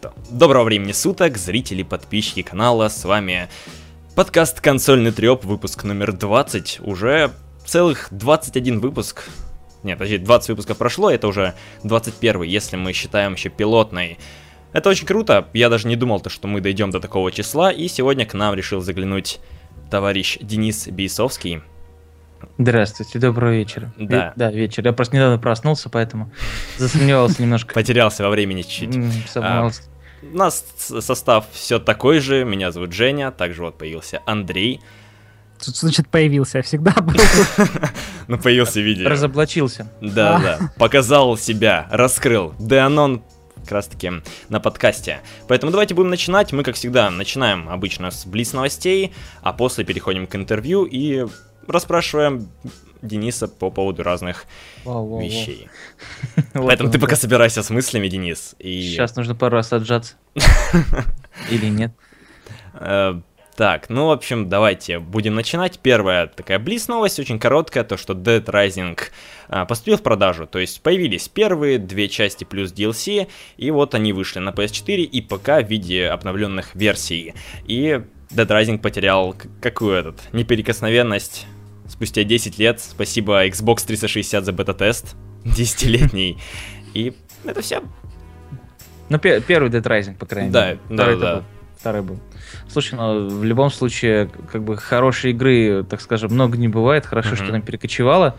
что, доброго времени суток, зрители, подписчики канала, с вами подкаст «Консольный треп», выпуск номер 20, уже целых 21 выпуск, нет, подожди, 20 выпусков прошло, это уже 21, если мы считаем еще пилотный. Это очень круто, я даже не думал, то, что мы дойдем до такого числа, и сегодня к нам решил заглянуть товарищ Денис Бейсовский. Здравствуйте, доброго вечера. Да. Ве- да, вечер. Я просто недавно проснулся, поэтому засомневался немножко. Потерялся во времени чуть-чуть. Сомневался. У нас состав все такой же, меня зовут Женя, также вот появился Андрей, Тут, значит, появился, я всегда был. ну появился видео. Разоблачился. Да, А. да, показал себя, раскрыл. Деанон как раз таки на подкасте. Поэтому давайте будем начинать. Мы, как всегда, начинаем обычно с блиц новостей, а после переходим к интервью и расспрашиваем Дениса по поводу разных Вау, вау, вау. вещей. Вот Поэтому ты пока собирайся с мыслями, Денис. И... Сейчас нужно пару раз отжаться. Или нет? Э, Так, ну, в общем, давайте будем начинать. Первая такая близ новость, очень короткая, то, что Dead Rising а, поступил в продажу. То есть появились первые две части плюс DLC, и вот они вышли на PS4 и ПК в виде обновленных версий. И Dead Rising потерял какую этот неприкосновенность спустя 10 лет. Спасибо Xbox 360 за бета-тест. 10-летний. И это все. Ну, пе- первый Dead Rising, по крайней Да, мере. да, Второй-то да. был. Второй был. Слушай, ну, в любом случае, как бы, хорошей игры, так скажем, много не бывает. Хорошо, Мгм. что она перекочевала.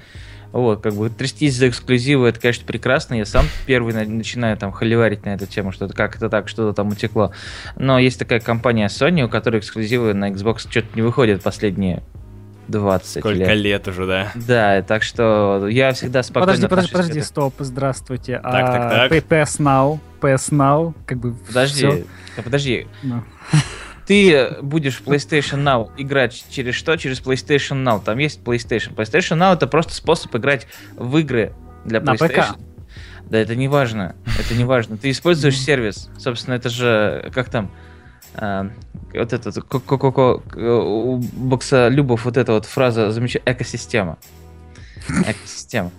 Вот, как бы, трястись за эксклюзивы, это, конечно, прекрасно. Я сам первый на- начинаю там холиварить на эту тему, что это как это так, что-то там утекло. Но есть такая компания Sony, у которой эксклюзивы на Xbox что-то не выходят последние 20 Сколько лет. лет уже, да? Да, так что я всегда спокойно Подожди, подожди, подожди, стоп, здравствуйте. Так, так, так. А, PS Now, PS Now, как бы Подожди, да подожди. Ну. Ты будешь в PlayStation Now играть через что? Через PlayStation Now. Там есть PlayStation. PlayStation Now это просто способ играть в игры для PlayStation. ПК. Да, это не важно. Это не важно. Ты используешь сервис. Собственно, это же как там. а, вот этот ко-ко-ко у бокса Любов вот эта вот фраза замечательная экосистема. Экосистема.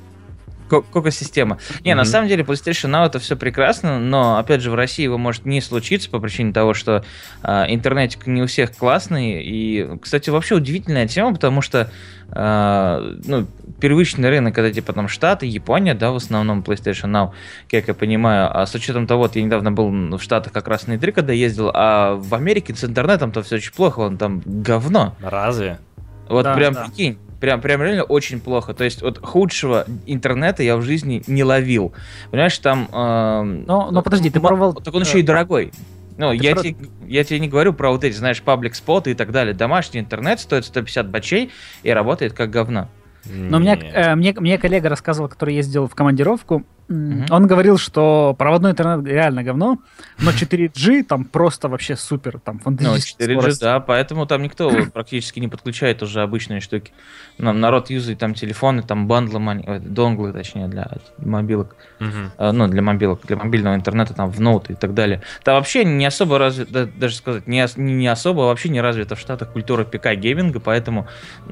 Ко- Коко-система. Не, на Мгм. самом деле PlayStation Now это все прекрасно, но опять же в России его может не случиться по причине того, что а, интернетик не у всех классный. И, кстати, вообще удивительная тема, потому что а, ну, первичный рынок, это типа там Штаты, Япония, да, в основном PlayStation Now, как я понимаю. А с учетом того, вот я недавно был в Штатах как раз на E3, когда ездил, а в Америке с интернетом-то все очень плохо, он там говно. Разве? Вот Да, прям да. прикинь. Прям, прям реально очень плохо. То есть вот худшего интернета я в жизни не ловил. Понимаешь, там... эм, Но- но подожди, ты пробовал, Так он э, еще и дорогой. Ну, я, про- тебе, я тебе не говорю про вот эти, знаешь, паблик споты и так далее. Домашний интернет стоит 150 бачей и работает как говно. Но мне, э, мне, мне коллега рассказывал, который ездил в командировку, Мгм. он говорил, что проводной интернет реально говно, но 4G там просто вообще супер, там Ну, фантастическая 4G, скорость. да, поэтому там никто практически не подключает уже обычные штуки. Нам народ юзает там телефоны, там бандлы, э, донглы, точнее, для мобилок. Э, ну, для мобилок, для мобильного интернета, там, в ноуты и так далее. Там вообще не особо развита, даже сказать, не, не, особо, вообще не развита в Штатах культура ПК-гейминга, поэтому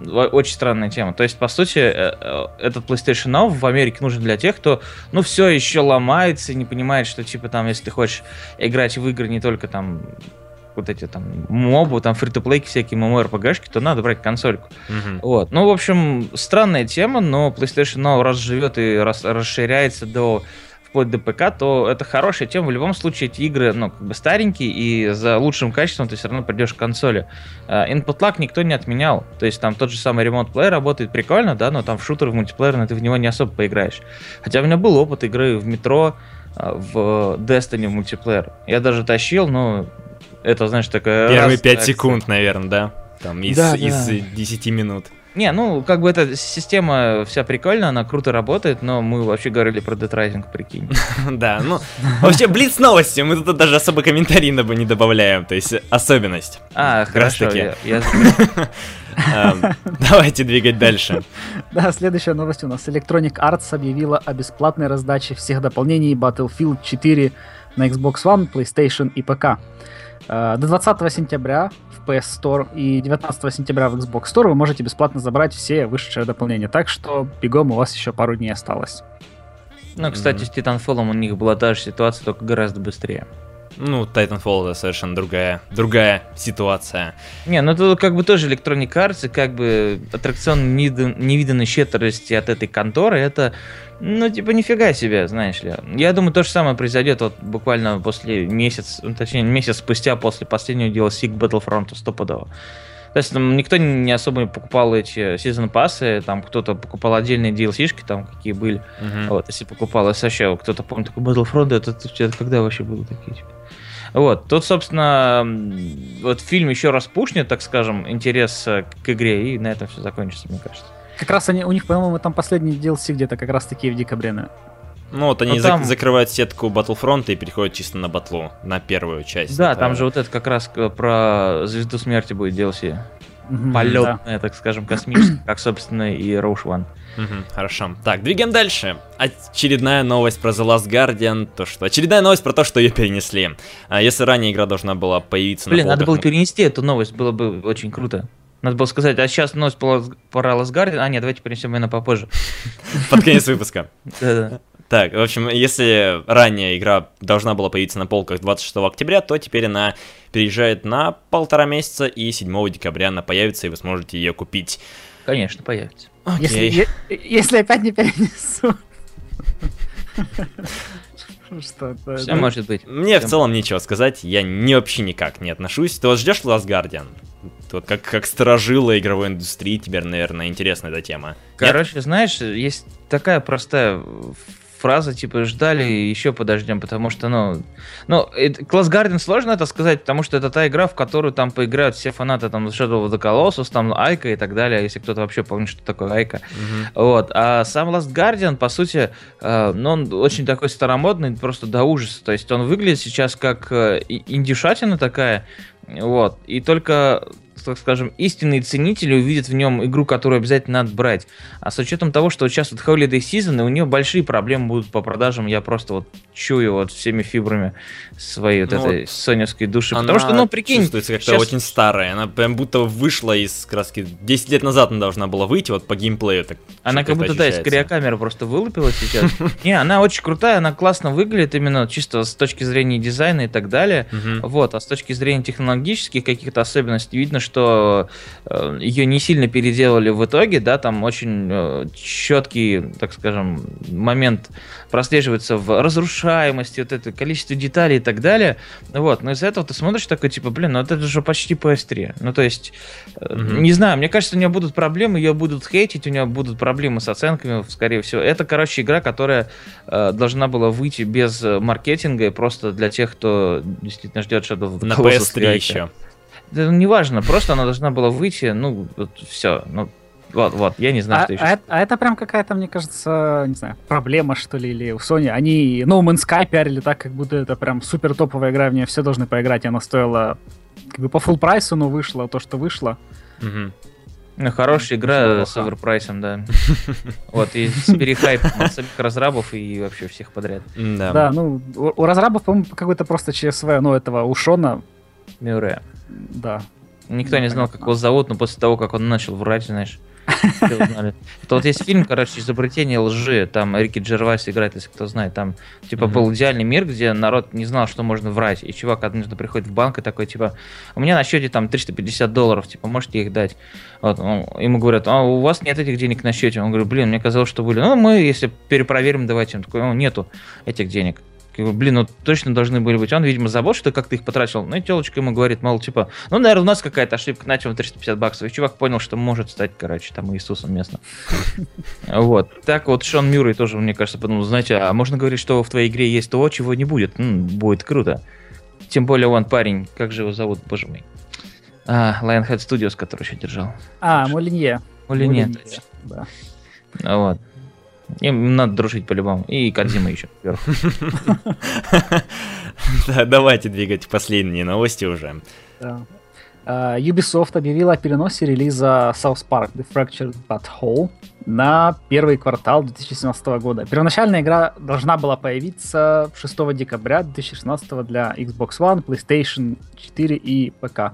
очень странная тема. То есть, по сути, э, э, этот PlayStation Now в Америке нужен для тех, кто, ну, все еще ломается и не понимает, что, типа, там, если ты хочешь играть в игры не только там вот эти там мобы, там фри-то-плейки всякие, MMORPG-шки, то надо брать консольку. Мгм. Вот. Ну, в общем, странная тема, но PlayStation Now раз живет и раз расширяется до вплоть до ПК, то это хорошая тема. В любом случае, эти игры, ну, как бы старенькие, и за лучшим качеством ты все равно придешь к консоли. А, Input lag никто не отменял. То есть там тот же самый Remote Play работает прикольно, да, но там в шутер, в мультиплеер, ты в него не особо поиграешь. Хотя у меня был опыт игры в метро, а, в Destiny в мультиплеер. Я даже тащил, но это, знаешь, такая... Первые раз, 5 так, секунд, наверное, да? Там из, Да, да. из э, 10 минут. Не, ну, как бы эта система вся прикольная, она круто работает, но мы вообще говорили про Dead Rising, прикинь. Да, ну, вообще, блиц новости, мы тут даже особо комментарий на- не добавляем, то есть особенность. А, хорошо, Эм, Давайте двигать дальше. Да, следующая новость у нас. Electronic Arts объявила о бесплатной раздаче всех дополнений Battlefield 4 на Xbox One, PlayStation и ПК. Э, До 20 сентября в PS Store и 19 сентября в Xbox Store вы можете бесплатно забрать все вышедшие дополнения. Так что бегом у вас еще пару дней осталось. Ну, кстати, с Titanfall у них была та же ситуация, только гораздо быстрее. Ну, Titanfall это совершенно другая, другая ситуация. Не, ну это как бы тоже Electronic Arts, и как бы аттракцион невидан- невиданной щедрости от этой конторы, это, ну, типа, нифига себе, знаешь ли. Я думаю, то же самое произойдет вот буквально после месяц, ну, точнее, месяц спустя после последнего DLC к Battlefront стопудово. То есть там никто не особо покупал эти сезон пассы, там кто-то покупал отдельные DLC-шки, там какие были. Мгм. Вот, если покупал вообще, кто-то помнит, такой Battlefront, это, это, это когда вообще было такие, типа? Вот, тут, собственно, вот фильм еще раз пушнет, так скажем, интерес э, к игре, и на этом все закончится, мне кажется. Как раз они, у них, по-моему, там последний DLC где-то как раз таки в декабре. Ну вот они Ну, там- закрывают сетку Battlefront и переходят чисто на батлу, на первую часть. Да, Это- там же вот это как раз к- про Звезду Смерти будет DLC. Да. Полетная, так скажем, космическая, как, собственно, и Rogue One. Хорошо. Так, двигаем дальше. Очередная новость про The Last Guardian. То, что... Очередная новость про то, что ее перенесли. А если ранее игра должна была появиться Блин, на надо было полках... перенести эту новость, было бы очень круто. Надо было сказать, а сейчас новость про про Last Guardian, а нет, давайте перенесем ее на попозже. Под конец выпуска. Да-да. Так, в общем, если ранее игра должна была появиться на полках 26 октября, то теперь она переезжает на полтора месяца, и 7 декабря она появится, и вы сможете ее купить. Конечно, появится. Если, Окей. е- если опять не перенесу. Что это? Все может быть. Мне в целом нечего сказать, я не, вообще никак не отношусь. Ты вот ждешь Last Guardian? Вот как, как сторожила игровой индустрии, тебе, наверное, интересна эта тема. Нет? Короче, знаешь, есть такая простая фраза, типа, ждали, еще подождем, потому что, ну... Ну, Class Guardian сложно это сказать, потому что это та игра, в которую там поиграют все фанаты там Shadow of the Colossus, там Айка и так далее, если кто-то вообще помнит, что такое Айка. Мгм. Вот. А сам Last Guardian, по сути, э, ну, он очень такой старомодный, просто до ужаса. То есть он выглядит сейчас как э, индюшатина такая, вот. И только, так скажем, истинные ценители увидят в нем игру, которую обязательно надо брать. А с учетом того, что вот сейчас вот Holiday Season, и у нее большие проблемы будут по продажам, я просто вот чую вот всеми фибрами своей вот Ну этой вот соневской души. Она Потому что, ну, прикинь, чувствуется как-то щас- очень старая. Она прям будто вышла из краски. 10 лет назад она должна была выйти, вот по геймплею. Так, Она как будто, да, из ощущается. криокамеры просто вылупила сейчас. Не, она очень крутая, она классно выглядит именно чисто с точки зрения дизайна и так далее. Вот, а с точки зрения технологических каких-то особенностей видно, что ее не сильно переделали в итоге, да, там очень четкий, так скажем, момент прослеживается в разрушаемости, вот это количество деталей и так далее. Вот, но из-за этого ты смотришь такой, типа, блин, ну это же почти PS3. Ну, то есть, э, Мгм. не знаю, мне кажется, у нее будут проблемы, ее будут хейтить, у нее будут проблемы с оценками, скорее всего. Это, короче, игра, которая э, должна была выйти без э, маркетинга и просто для тех, кто действительно ждет Shadow of the На Colossus PS3 Strike. еще. Да, ну, неважно, просто она должна была выйти, ну, вот все, ну, вот, вот, я не знаю, А, что еще. а это- а это прям какая-то, мне кажется, не знаю, проблема, что ли, или у Sony. Они No Man's Sky пиарили так, как будто это прям супер топовая игра, в нее все должны поиграть, и она стоила как бы по full прайсу, но вышло то, что вышло. Мгм. Ну, хорошая игра с оверпрайсом, да. Вот, и с перехайпом от самих разрабов и вообще всех подряд. Да. Ну, у, разрабов, по-моему, какой-то просто ЧСВ, ну, этого у Шона, Мюррея. да. Никто Ну, не знал, как его зовут, но после того, как он начал врать, знаешь. Это вот есть фильм, короче, «Изобретение лжи», там Рики Джервайс играет, если кто знает, там, типа, был идеальный мир, где народ не знал, что можно врать, и чувак однажды приходит в банк и такой, типа, у меня на счете там 350 долларов, типа, можете их дать? Вот, он- ему говорят, а у вас нет этих денег на счете? Он говорит, блин, мне казалось, что были. Ну, мы, если перепроверим, давайте. Он такой, ну, нету этих денег. Блин, ну точно должны были быть. Он, видимо, забыл, что как ты их потратил. Ну и телочка ему говорит, мол, типа, ну, наверное, у нас какая-то ошибка, на чем 350 баксов. И чувак понял, что может стать, короче, там Иисусом местным. Вот. Так вот, Шон Мюррей тоже, мне кажется, подумал, знаете, а можно говорить, что в твоей игре есть то, чего не будет? Будет круто. Тем более он парень, как же его зовут, боже мой. А, Lionhead Studios, который еще держал. А, Молинье. Молинье, Да. Вот. Им надо дружить по-любому. И Кадзима еще Давайте двигать последние новости уже. А, Ubisoft объявила о переносе релиза South Park The Fractured But Whole на первый квартал 2017 года. Первоначальная игра должна была появиться 6 декабря 2016 для Xbox One, PlayStation 4 и ПК.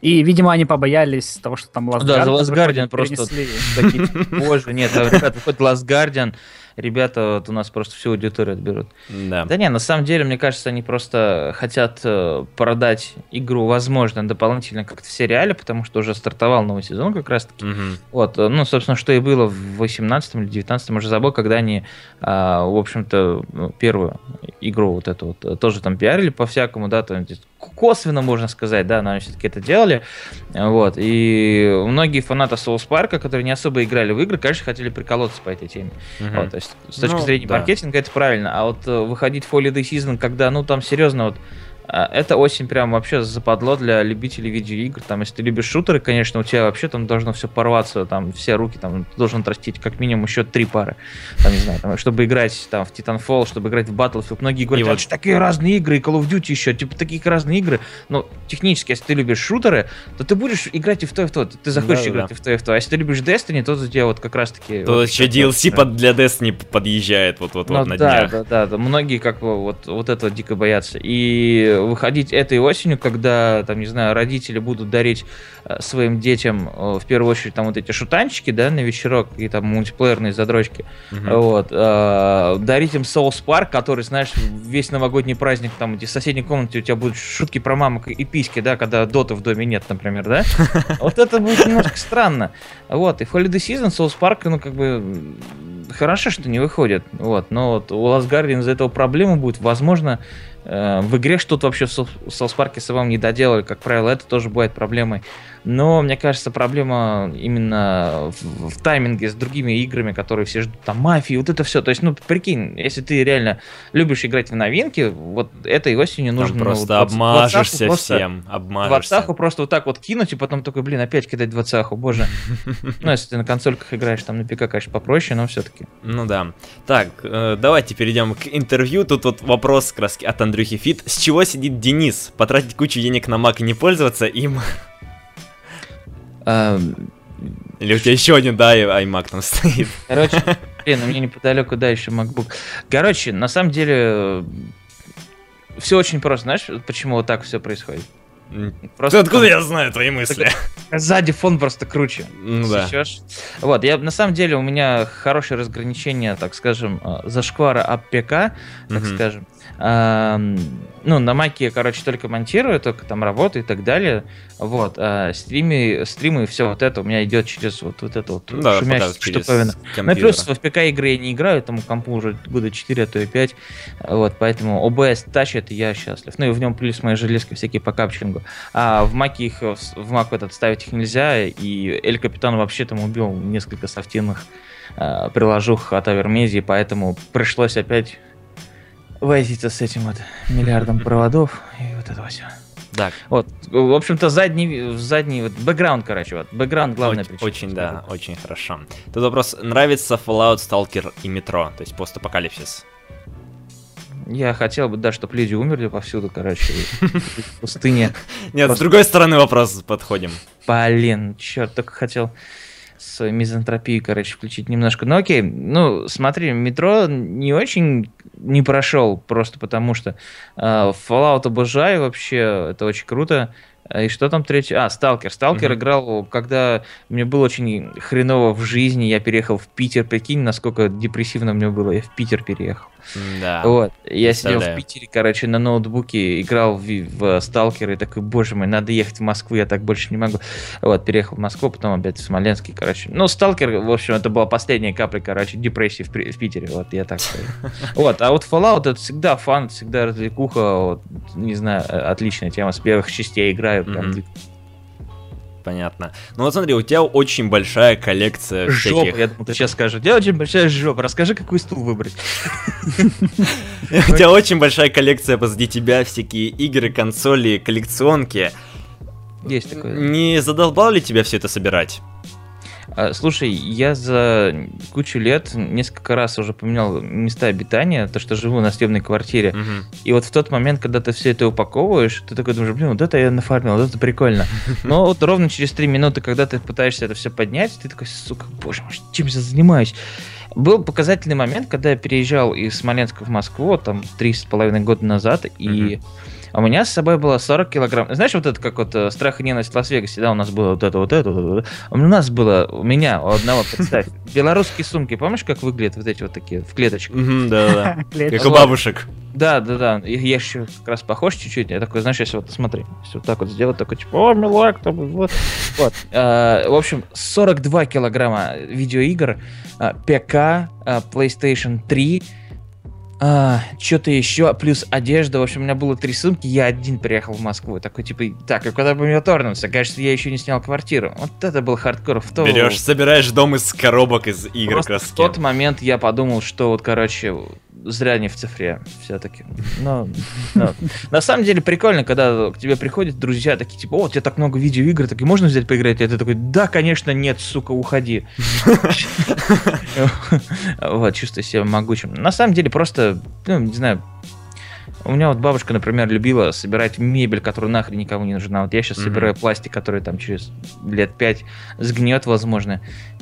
И, видимо, они побоялись того, что там Last да, Last Guardian просто такие, боже, нет, ребята, выходит Last Guardian, ребята вот у нас просто всю аудиторию отберут. Да. Да не, на самом деле, мне кажется, они просто хотят э, продать игру, возможно, дополнительно как-то в сериале, потому что уже стартовал новый сезон как раз-таки. Угу. Вот, э, ну, собственно, что и было в 18 или 19 уже забыл, когда они, а, в общем-то, ну, первую игру вот эту вот э, тоже там пиарили по-всякому, да, то косвенно, можно сказать, да, но они все-таки это делали. Вот. И многие фанаты Souls Park, которые не особо играли в игры, конечно, хотели приколоться по этой теме. Угу. Вот, то есть, с точки ну, зрения да. маркетинга это правильно. А вот э, выходить в Holiday Season, когда, ну, там серьезно, вот это осень прям вообще западло для любителей видеоигр. Там, если ты любишь шутеры, конечно, у тебя вообще там должно все порваться, там все руки, там ты должен отрастить как минимум еще три пары. Там, не знаю, там, чтобы играть там в Titanfall, чтобы играть в Battlefield. Многие говорят, и вот... такие разные игры, и Call of Duty еще, типа такие разные игры. Но технически, если ты любишь шутеры, то ты будешь играть и в то, и в то. Ты захочешь да, играть да. и в то, и в то. А если ты любишь Destiny, то у тебя вот как раз таки... То вот, еще DLC под, для Destiny подъезжает вот-вот ну, на да, днях. Да, да, да. Многие как бы вот, вот этого дико боятся. И выходить этой осенью, когда, там, не знаю, родители будут дарить э, своим детям, э, в первую очередь, там вот эти шутанчики, да, на вечерок, и там мультиплеерные задрочки, угу. вот, э, дарить им Souls Park, который, знаешь, весь новогодний праздник, там, где в соседней комнате у тебя будут шутки про мамок и письки, да, когда доты в доме нет, например, да, вот это будет немножко странно, вот, и в Holiday Season Souls Park, ну, как бы, хорошо, что не выходит, вот, но вот у Last Guardian из-за этого проблема будет, возможно, в игре что-то вообще в Souls Park с вам не доделали, как правило, это тоже бывает проблемой. Но, мне кажется, проблема именно в, в тайминге с другими играми, которые все ждут, там, мафии, вот это все. То есть, ну, прикинь, если ты реально любишь играть в новинки, вот этой осенью нужно... Там просто ну, обмажешься всем, обмажешься. Двадцаху просто вот так вот кинуть, и потом такой, блин, опять кидать двадцаху, боже. Ну, если ты на консольках играешь, там на ПК, конечно, попроще, но все-таки. Ну да. Так, э, давайте перейдем к интервью. Тут вот вопрос краски от Андрюхи Фит. С чего сидит Денис? Потратить кучу денег на Mac и не пользоваться им? Или у тебя еще один, да, iMac там стоит. Короче, блин, у меня неподалеку, да, еще MacBook. Короче, на самом деле, все очень просто. Знаешь, почему вот так все происходит? Просто откуда там... я знаю твои мысли? Сзади фон просто круче. Ну да. Вот, я на самом деле у меня хорошее разграничение, так скажем, э, зашквара АПК, так угу. скажем ну, на маке, короче, только монтирую, только там работаю и так далее. Вот, а стримы, стримы и все вот это у меня идет через вот, вот это вот да, шумящая штуковина. Ну плюс в ПК игры я не играю, этому компу уже года 4, а то и 5. Вот, поэтому OBS тащит, и я счастлив. Ну и в нем плюс мои железки всякие по капчингу. А в маке их, в мак этот ставить их нельзя, и Эль Капитан вообще там убил несколько софтинных э, приложух от Авермезии, поэтому пришлось опять возиться с этим вот миллиардом проводов и вот это все. Так. Вот, в общем-то, задний, задний вот, бэкграунд, короче, вот, бэкграунд главная очень, причина. Очень, да, очень хорошо. Тут вопрос, нравится Fallout, Stalker и Метро, то есть постапокалипсис? Я хотел бы, да, чтобы люди умерли повсюду, короче, в пустыне. Нет, с другой стороны вопрос подходим. Блин, черт, только хотел с мизантропией, короче, включить немножко. Ну окей, ну смотри, метро не очень не прошел, просто потому что э, Fallout обожаю вообще, это очень круто. А, и что там третий? А, Сталкер. Сталкер mm-hmm. играл, когда мне было очень хреново в жизни. Я переехал в Питер. Прикинь, насколько депрессивно мне было. Я в Питер переехал. Да. Вот. Я сидел в Питере, короче, на ноутбуке, играл в, в Сталкер и такой, боже мой, надо ехать в Москву, я так больше не могу. Вот, переехал в Москву, потом опять в Смоленск, короче. Ну, Сталкер, в общем, это была последняя капля, короче, депрессии в, в Питере, вот, я так скажу. Вот, а вот Fallout это всегда фан, всегда развлекуха, вот, не знаю, э, отличная тема, с первых частей играю, прям понятно. Ну вот смотри, у тебя очень большая коллекция жопа, всяких... я думал, ты сейчас скажешь. У тебя очень большая жопа. Расскажи, какой стул выбрать. У тебя очень большая коллекция позади тебя, всякие игры, консоли, коллекционки. Есть такое. Не задолбал ли тебя все это собирать? А, слушай, я за кучу лет несколько раз уже поменял места обитания, то, что живу на съемной квартире. Угу. И вот в тот момент, когда ты все это упаковываешь, ты такой думаешь, блин, вот это я нафармил, вот это прикольно. Но вот ровно через три минуты, когда ты пытаешься это все поднять, ты такой, сука, боже мой, чем я занимаюсь? Был показательный момент, когда я переезжал из Смоленска в Москву, там, три с половиной года назад, и А у меня с собой было 40 килограмм. Знаешь, вот это как вот э, страх и ненависть в Лас-Вегасе, да, у нас было вот это, вот это, вот это. У нас было, у меня, у одного, представь, белорусские сумки, помнишь, как выглядят вот эти вот такие, в клеточках? Да-да-да. Как у бабушек. Да, да, да. Я еще как раз похож чуть-чуть. Я такой, знаешь, если вот смотри, если вот так вот сделать, такой типа, о, милак, там, вот. вот. А, в общем, 42 килограмма видеоигр, а, ПК, PlayStation 3, что-то еще, плюс одежда. В общем, у меня было три сумки, я один приехал в Москву. Такой, типа, так, а куда бы мне торнуться? Кажется, я еще не снял квартиру. Вот это был хардкор. В то... Берешь, собираешь дом из коробок из игр Просто в тот момент я подумал, что вот, короче, зря не в цифре все-таки. Но, но на самом деле прикольно, когда к тебе приходят друзья такие, типа, о, у тебя так много видеоигр, так и можно взять поиграть? И ты такой, да, конечно, нет, сука, уходи. Вот, чувствую себя могучим. На самом деле просто, ну, не знаю, у меня вот бабушка, например, любила собирать мебель, которая нахрен никому не нужна. Вот я сейчас Мгм. собираю пластик, который там через лет пять сгниет, возможно,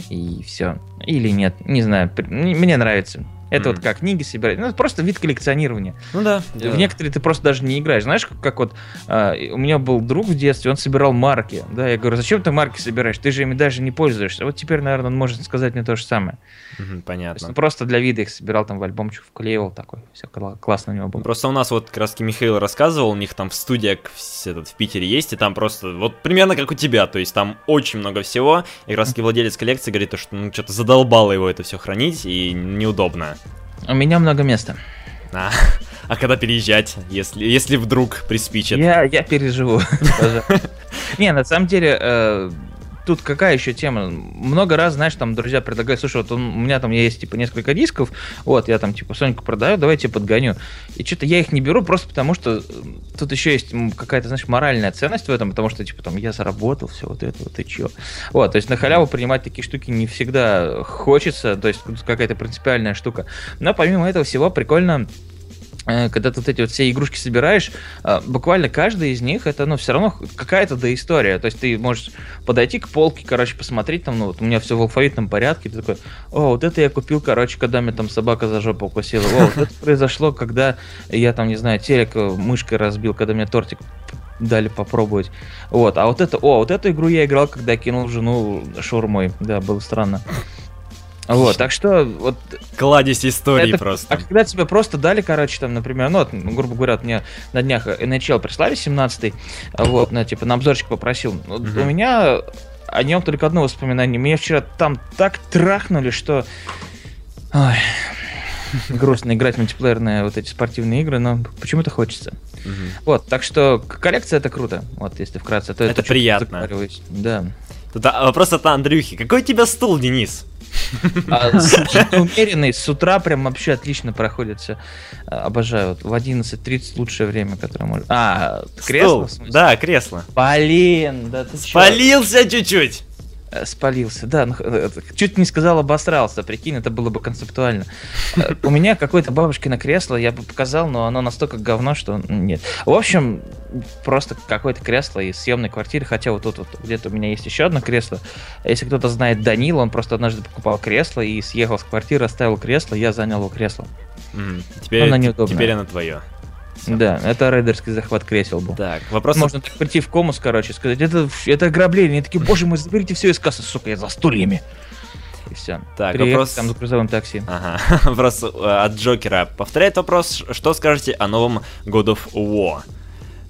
и все. Или нет, не знаю. Мне нравится. Это Мгм. вот как книги собирать. Ну, это просто вид коллекционирования. Ну да. В некоторые ты просто даже не играешь. Знаешь, как, как вот а, у меня был друг в детстве, он собирал марки. Да, я говорю, зачем ты марки собираешь? Ты же ими даже не пользуешься. Вот теперь, наверное, он может сказать мне то же самое. Мгм, То есть Понятно. он просто для вида их собирал, там в альбомчик вклеивал такой. Все классно у него было. Просто у нас вот как раз Михаил рассказывал, у них там в студиях в, этот, в Питере есть, и там просто вот примерно как у тебя, то есть там очень много всего, и как раз владелец коллекции говорит, то, что ну что-то задолбало его это все хранить, и неудобно. У меня много места. А, а когда переезжать, если, если вдруг приспичит? Я, я переживу. Не, на самом деле, э, тут какая еще тема? Много раз, знаешь, там друзья предлагают, слушай, вот у меня там есть типа несколько дисков, вот, я там типа Соньку продаю, давай я тебе подгоню. И что-то я их не беру просто потому, что э, тут еще есть какая-то, знаешь, моральная ценность в этом, потому что, типа, там, я заработал все вот это, вот и чё. Вот, то есть на халяву принимать такие штуки не всегда хочется, то есть тут какая-то принципиальная штука. Но помимо этого всего прикольно когда ты вот эти вот все игрушки собираешь, э, буквально каждая из них это, ну, все равно какая-то да история. То есть ты можешь подойти к полке, короче, посмотреть там, ну, вот у меня все в алфавитном порядке, ты такой, о, вот это я купил, короче, когда мне там собака за жопу укусила, о, вот это произошло, когда я там, не знаю, телек э, мышкой разбил, когда мне тортик дали попробовать. Вот, а вот это, о, вот эту игру я играл, когда кинул жену шаурмой. Да, было странно. Вот, так что вот Кладезь истории это- просто. А когда тебе просто дали, короче, там, например, ну, вот, ну, грубо говоря, вот мне на днях NHL прислали 17-й, вот, на, типа, на обзорчик попросил. Вот Мгм. У меня о нем только одно воспоминание. Меня вчера там так трахнули, что... Ой, грустно играть в мультиплеерные вот эти спортивные игры, но почему-то хочется. Мгм. Вот, так что коллекция это круто. Вот, если вкратце, то Это чё-то приятно. Да. Тут, а, вопрос от Андрюхи. Какой у тебя стул, Денис? А, умеренный, с утра прям вообще отлично проходит все. Обожаю. Вот в 11.30 лучшее время, которое может... А, кресло? Да, кресло. Блин, да ты? Спалился чуть-чуть. Э, Спалился, да. ну, э, Чуть не сказал обосрался, прикинь, это было бы концептуально. Э, У меня какое-то бабушкино кресло, я бы показал, но оно настолько говно, что нет. В общем, просто какое-то кресло из съемной квартиры, хотя вот тут вот где-то у меня есть еще одно кресло. Если кто-то знает Данила, он просто однажды покупал кресло и съехал с квартиры, оставил кресло, я занял его кресло. М, Теперь, Она неудобная. теперь оно твое. Да, это рейдерский захват кресел был. Так, вопрос... Можно так прийти в комус, короче, сказать, это, это ограбление. Они такие, боже мой, заберите все из кассы, сука, я за стульями. И все. Так, вопрос... там за грузовым такси. Ага, вопрос э, от Джокера. Повторяет вопрос, что скажете о новом God of War?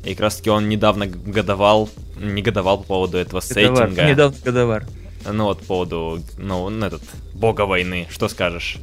И как раз таки он недавно годовал, не годовал по поводу этого Годовар. сеттинга. Недавно годовар. Ну вот по поводу, ну, ну, этот, бога войны. Что скажешь?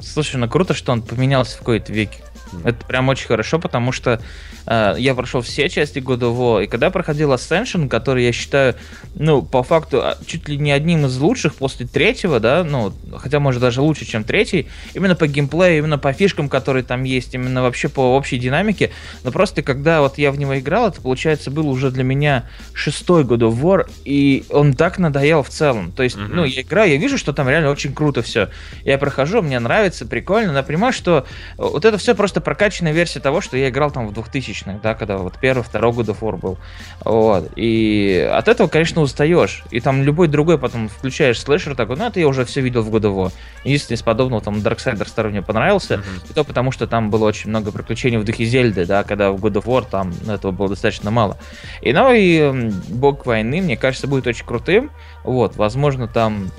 Слушай, ну круто, что он поменялся в какой-то веке. Это прям очень хорошо, потому что э, я прошел все части God of War, и когда проходил Ascension, который я считаю, ну, по факту, а, чуть ли не одним из лучших после третьего, да, ну, хотя, может, даже лучше, чем третий, именно по геймплею, именно по фишкам, которые там есть, именно вообще по общей динамике, но просто когда вот я в него играл, это, получается, был уже для меня шестой God of War, и он так надоел в целом. То есть, Мгм. ну, я играю, я вижу, что там реально очень круто все. Я прохожу, мне нравится, прикольно, но я понимаю, что вот это все просто прокачанная версия того, что я играл там в 2000-х, да, когда вот первый, второй God of War был. Вот. И от этого, конечно, устаешь. И там любой другой потом включаешь слэшер такой, ну, это я уже все видел в God of War. Единственное, из подобного там Darksiders 2 мне понравился. Mm-hmm. И то потому, что там было очень много приключений в духе Зельды, да, когда в God of War там этого было достаточно мало. И ну и Бог войны, мне кажется, будет очень крутым. Вот, возможно, там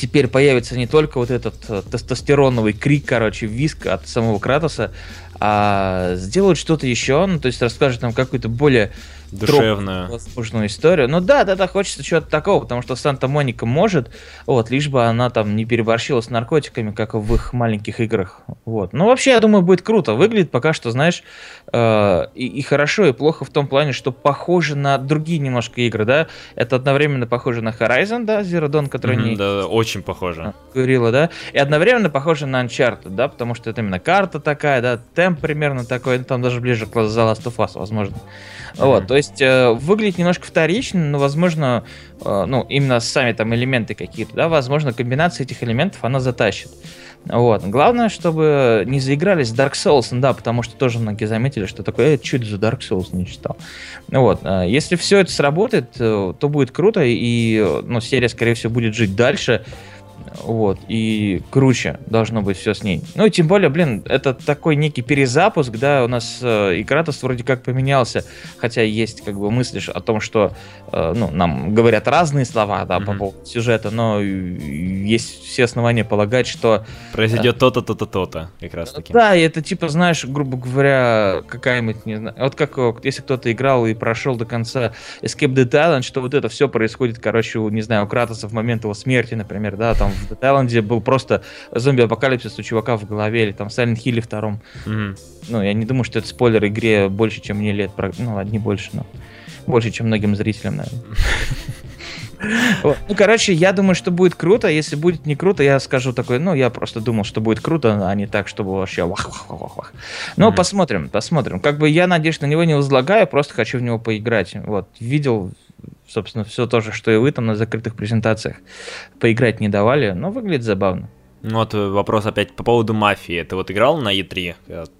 теперь появится не только вот этот э, тестостероновый крик, короче, виск от самого Кратоса, а сделают что-то еще, ну, то есть расскажут нам какую-то более душевную. Возможную историю. Ну да, да, да, хочется чего-то такого, потому что Санта-Моника может, вот, лишь бы она там не переборщила с наркотиками, как в их маленьких играх. Вот. Ну, вообще, я думаю, будет круто. Выглядит пока что, знаешь, и, и хорошо, и плохо в том плане, что похоже на другие немножко игры, да. Это одновременно похоже на Horizon, да, Zero Dawn, который mm-hmm, не... Да, очень похоже. Говорила, да. И одновременно похоже на Uncharted, да, потому что это именно карта такая, да, темп примерно такой, ну, там даже ближе к The Last of Us, возможно. Mm-hmm. Вот, то есть э, выглядит немножко вторично, но, возможно, э, ну, именно сами там элементы какие-то, да, возможно, комбинация этих элементов она затащит. Вот. Главное, чтобы не заигрались Dark Souls, да, потому что тоже многие заметили, что такое, э, это за Dark Souls не читал. Вот. Э, если все это сработает, э, то будет круто, и ну, серия, скорее всего, будет жить дальше. Вот, и круче должно быть все с ней. Ну и тем более, блин, это такой некий перезапуск, да, у нас э, и Кратос вроде как поменялся, хотя есть как бы мысли о том, что, э, ну, нам говорят разные слова, да, mm-hmm. по поводу сюжета, но есть все основания полагать, что... Произойдет э, то-то, то-то, то-то, как раз таки. Да, это типа, знаешь, грубо говоря, какая-нибудь, не знаю, вот как если кто-то играл и прошел до конца Escape the Talent, что вот это все происходит, короче, у, не знаю, у Кратоса в момент его смерти, например, да, там в Таиланде был просто зомби-апокалипсис у чувака в голове, или там в Silent Hill втором. Mm-hmm. Ну, я не думаю, что это спойлер игре больше, чем мне лет. Ну, ладно, не больше, но больше, чем многим зрителям, наверное. Ну, короче, я думаю, что будет круто. Если будет не круто, я скажу такой, ну, я просто думал, что будет круто, а не так, чтобы вообще вах вах вах вах Но посмотрим, посмотрим. Как бы я надежд на него не возлагаю, просто хочу в него поиграть. Вот, видел собственно, все то же, что и вы там на закрытых презентациях поиграть не давали, но выглядит забавно. Ну вот э, вопрос опять по поводу мафии. Ты вот играл на E3,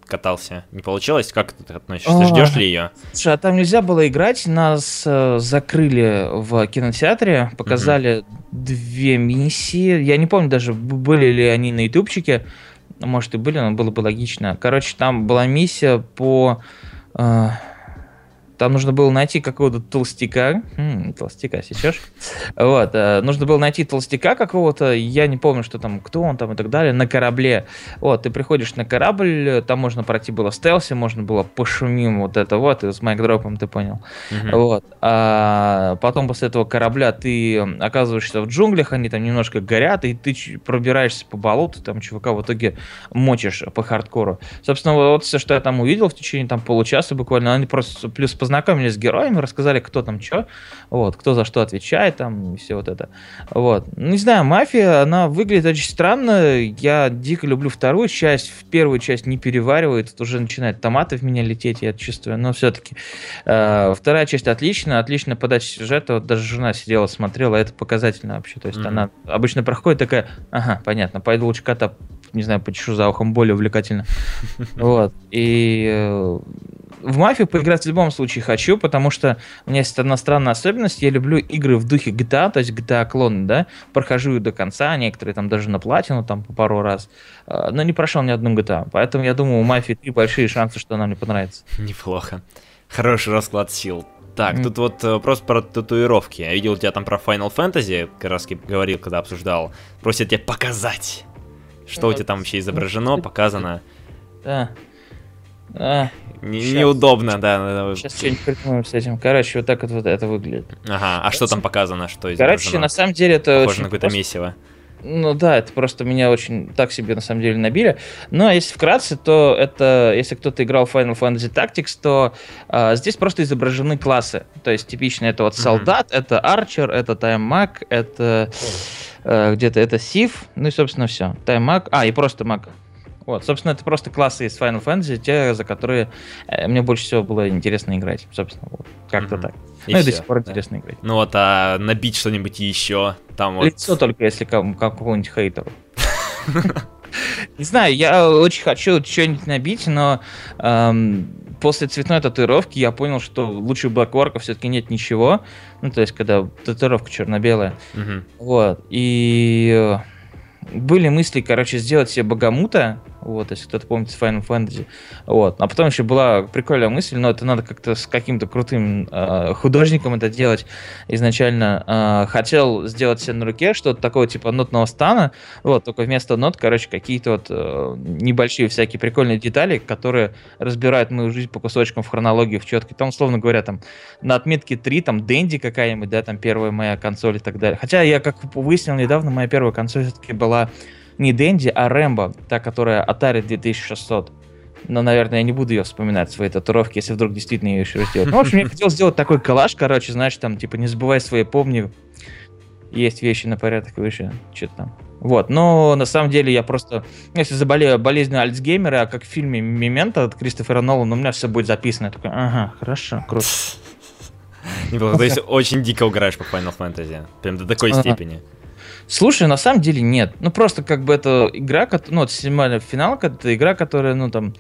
катался? Не получилось? Как ты относишься? А, Ждешь ли ее? Слушай, а там нельзя было играть. Нас э, закрыли в кинотеатре, показали угу. две миссии. Я не помню даже, были ли они на ютубчике. Может и были, но было бы логично. Короче, там была миссия по... Э, там нужно было найти какого-то толстяка. М-м, толстяка сечешь? Вот. Э, нужно было найти толстяка какого-то. Я не помню, что там, кто он там и так далее. На корабле. Вот, ты приходишь на корабль, там можно пройти было стелси, можно было пошумим вот это вот, и с майкдропом ты понял. Угу. Вот. А потом после этого корабля ты оказываешься в джунглях, они там немножко горят, и ты пробираешься по болоту, там чувака в итоге мочишь по хардкору. Собственно, вот все, что я там увидел в течение там получаса буквально, они просто плюс познакомились с героями, рассказали, кто там что, вот, кто за что отвечает, там, и все вот это. Вот. Не знаю, мафия, она выглядит очень странно. Я дико люблю вторую часть. В первую часть не переваривает, тут уже начинает томаты в меня лететь, я чувствую. Но все-таки э, вторая часть отличная, отлично подача сюжета. Вот даже жена сидела, смотрела, это показательно вообще. То есть mm-hmm. она обычно проходит такая, ага, понятно, пойду лучше кота не знаю, почешу за ухом более увлекательно. Вот. И э, в мафию поиграть в любом случае хочу, потому что у меня есть одна странная особенность. Я люблю игры в духе GTA, то есть GTA клоны, да. Прохожу их до конца, некоторые там даже на платину, там по пару раз. А, но не прошел ни одну GTA. Поэтому я думаю, у мафии три большие шансы, что она мне понравится. Неплохо. Хороший расклад сил. Так, mm. тут вот вопрос про татуировки. Я видел у тебя там про Final Fantasy, как раз говорил, когда обсуждал. Просят тебе показать. Что у тебя там вообще изображено, показано? Да. А, не, неудобно, да. Сейчас что-нибудь придумаем с этим. Короче, вот так вот, вот это выглядит. Ага, а что там показано? Что Короче, на самом деле это Похоже на какое-то месиво. Ну да, это просто меня очень так себе на самом деле набили. Ну, а если вкратце, то это, если кто-то играл в Final Fantasy Tactics, то а, здесь просто изображены классы. То есть типично это вот солдат, mm-hmm. это арчер, это тайммаг, это а, где-то это сив, ну и собственно все. Тайммаг, а и просто маг. Вот, собственно, это просто классы из Final Fantasy, те, за которые э, мне больше всего было интересно играть. Собственно, вот, как-то mm-hmm. так. И ну и до сих пор интересно играть. Ну вот, а набить что-нибудь еще? Там вот... Лицо только, если как, какому-нибудь хейтеру. Не знаю, я очень хочу что-нибудь набить, но эм, после цветной татуировки я понял, что лучше Блэкворка все-таки нет ничего. Ну, то есть, когда татуировка черно-белая. Мгм. Вот. И э, были мысли, короче, сделать себе богомута, вот, если кто-то помнит с Final Fantasy, вот. А потом еще была прикольная мысль, но это надо как-то с каким-то крутым э, художником это делать изначально. Э, хотел сделать себе на руке что-то такое, типа нотного стана, вот, только вместо нот, короче, какие-то вот э, небольшие всякие прикольные детали, которые разбирают мою жизнь по кусочкам в хронологии, в четкой. Там, условно говоря, там на отметке 3, там Дэнди какая-нибудь, да, там первая моя консоль и так далее. Хотя я, как выяснил недавно, моя первая консоль все-таки была не Дэнди, а Рэмбо, та, которая Atari 2600. Но, наверное, я не буду ее вспоминать, свои татуировки, если вдруг действительно ее еще сделать. Ну, в общем, я хотел сделать такой коллаж, короче, знаешь, там, типа, не забывай свои помни, есть вещи на порядок выше, что-то там. Вот, но на самом деле я просто, если заболею болезнью Альцгеймера, а как в фильме «Мементо» от Кристофера Нолана, у меня все будет записано. Я такой, ага, хорошо, круто. Неплохо. То есть очень дико угораешь по Final Fantasy. Прям до такой степени. Слушай, на самом деле нет. Ну просто как бы это игра, ну вот финалка, это игра, которая, ну там,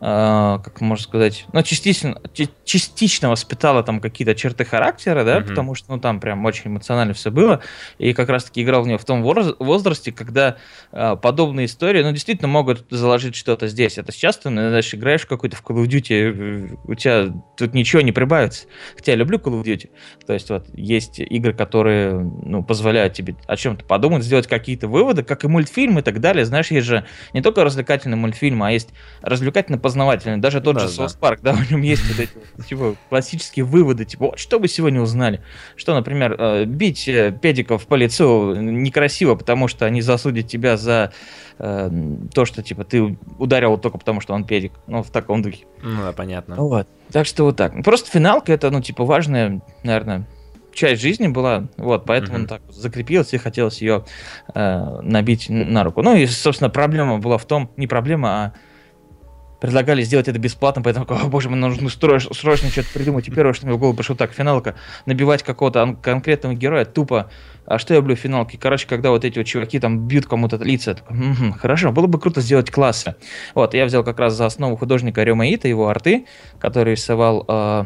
как можно сказать, ну частично, частично воспитала там какие-то черты характера, да, Мгм. потому что, ну там прям очень эмоционально все было, и как раз-таки играл в нее в том воз- возрасте, когда а, подобные истории, ну действительно могут заложить что-то здесь. Это сейчас ты, ну, знаешь, играешь в какой-то в Call of Duty, э, у тебя тут ничего не прибавится. Хотя я люблю Call of Duty, то есть вот есть игры, которые ну, позволяют тебе о чем-то подумать, сделать какие-то выводы, как и мультфильмы и так далее. Знаешь, есть же не только развлекательные мультфильмы, а есть развлекательно-познавательные. Даже тот Да, же да. Соус Парк, да, в нем есть вот эти типа, классические выводы, типа, вот что вы сегодня узнали? Что, например, э, бить э, педиков по лицу некрасиво, потому что они засудят тебя за э, то, что, типа, ты ударил только потому, что он педик. Ну, в таком духе. Ну да, понятно. Вот. Так что вот так. Просто финалка это, ну, типа, важная, наверное, часть жизни была. Вот, поэтому он так закрепилась и хотелось ее э, набить на руку. Ну и, собственно, проблема была в том, не проблема, а предлагали сделать это бесплатно, поэтому, о боже, мне нужно строш- срочно что-то придумать. И первое, что мне в голову пришло, так, финалка, набивать какого-то конкретного героя, тупо. А что я люблю в финалке? Короче, когда вот эти вот чуваки там бьют кому-то лица, я такой, «Мгм, хорошо, было бы круто сделать классы. Вот, я взял как раз за основу художника Рёма Ита, его арты, который рисовал э,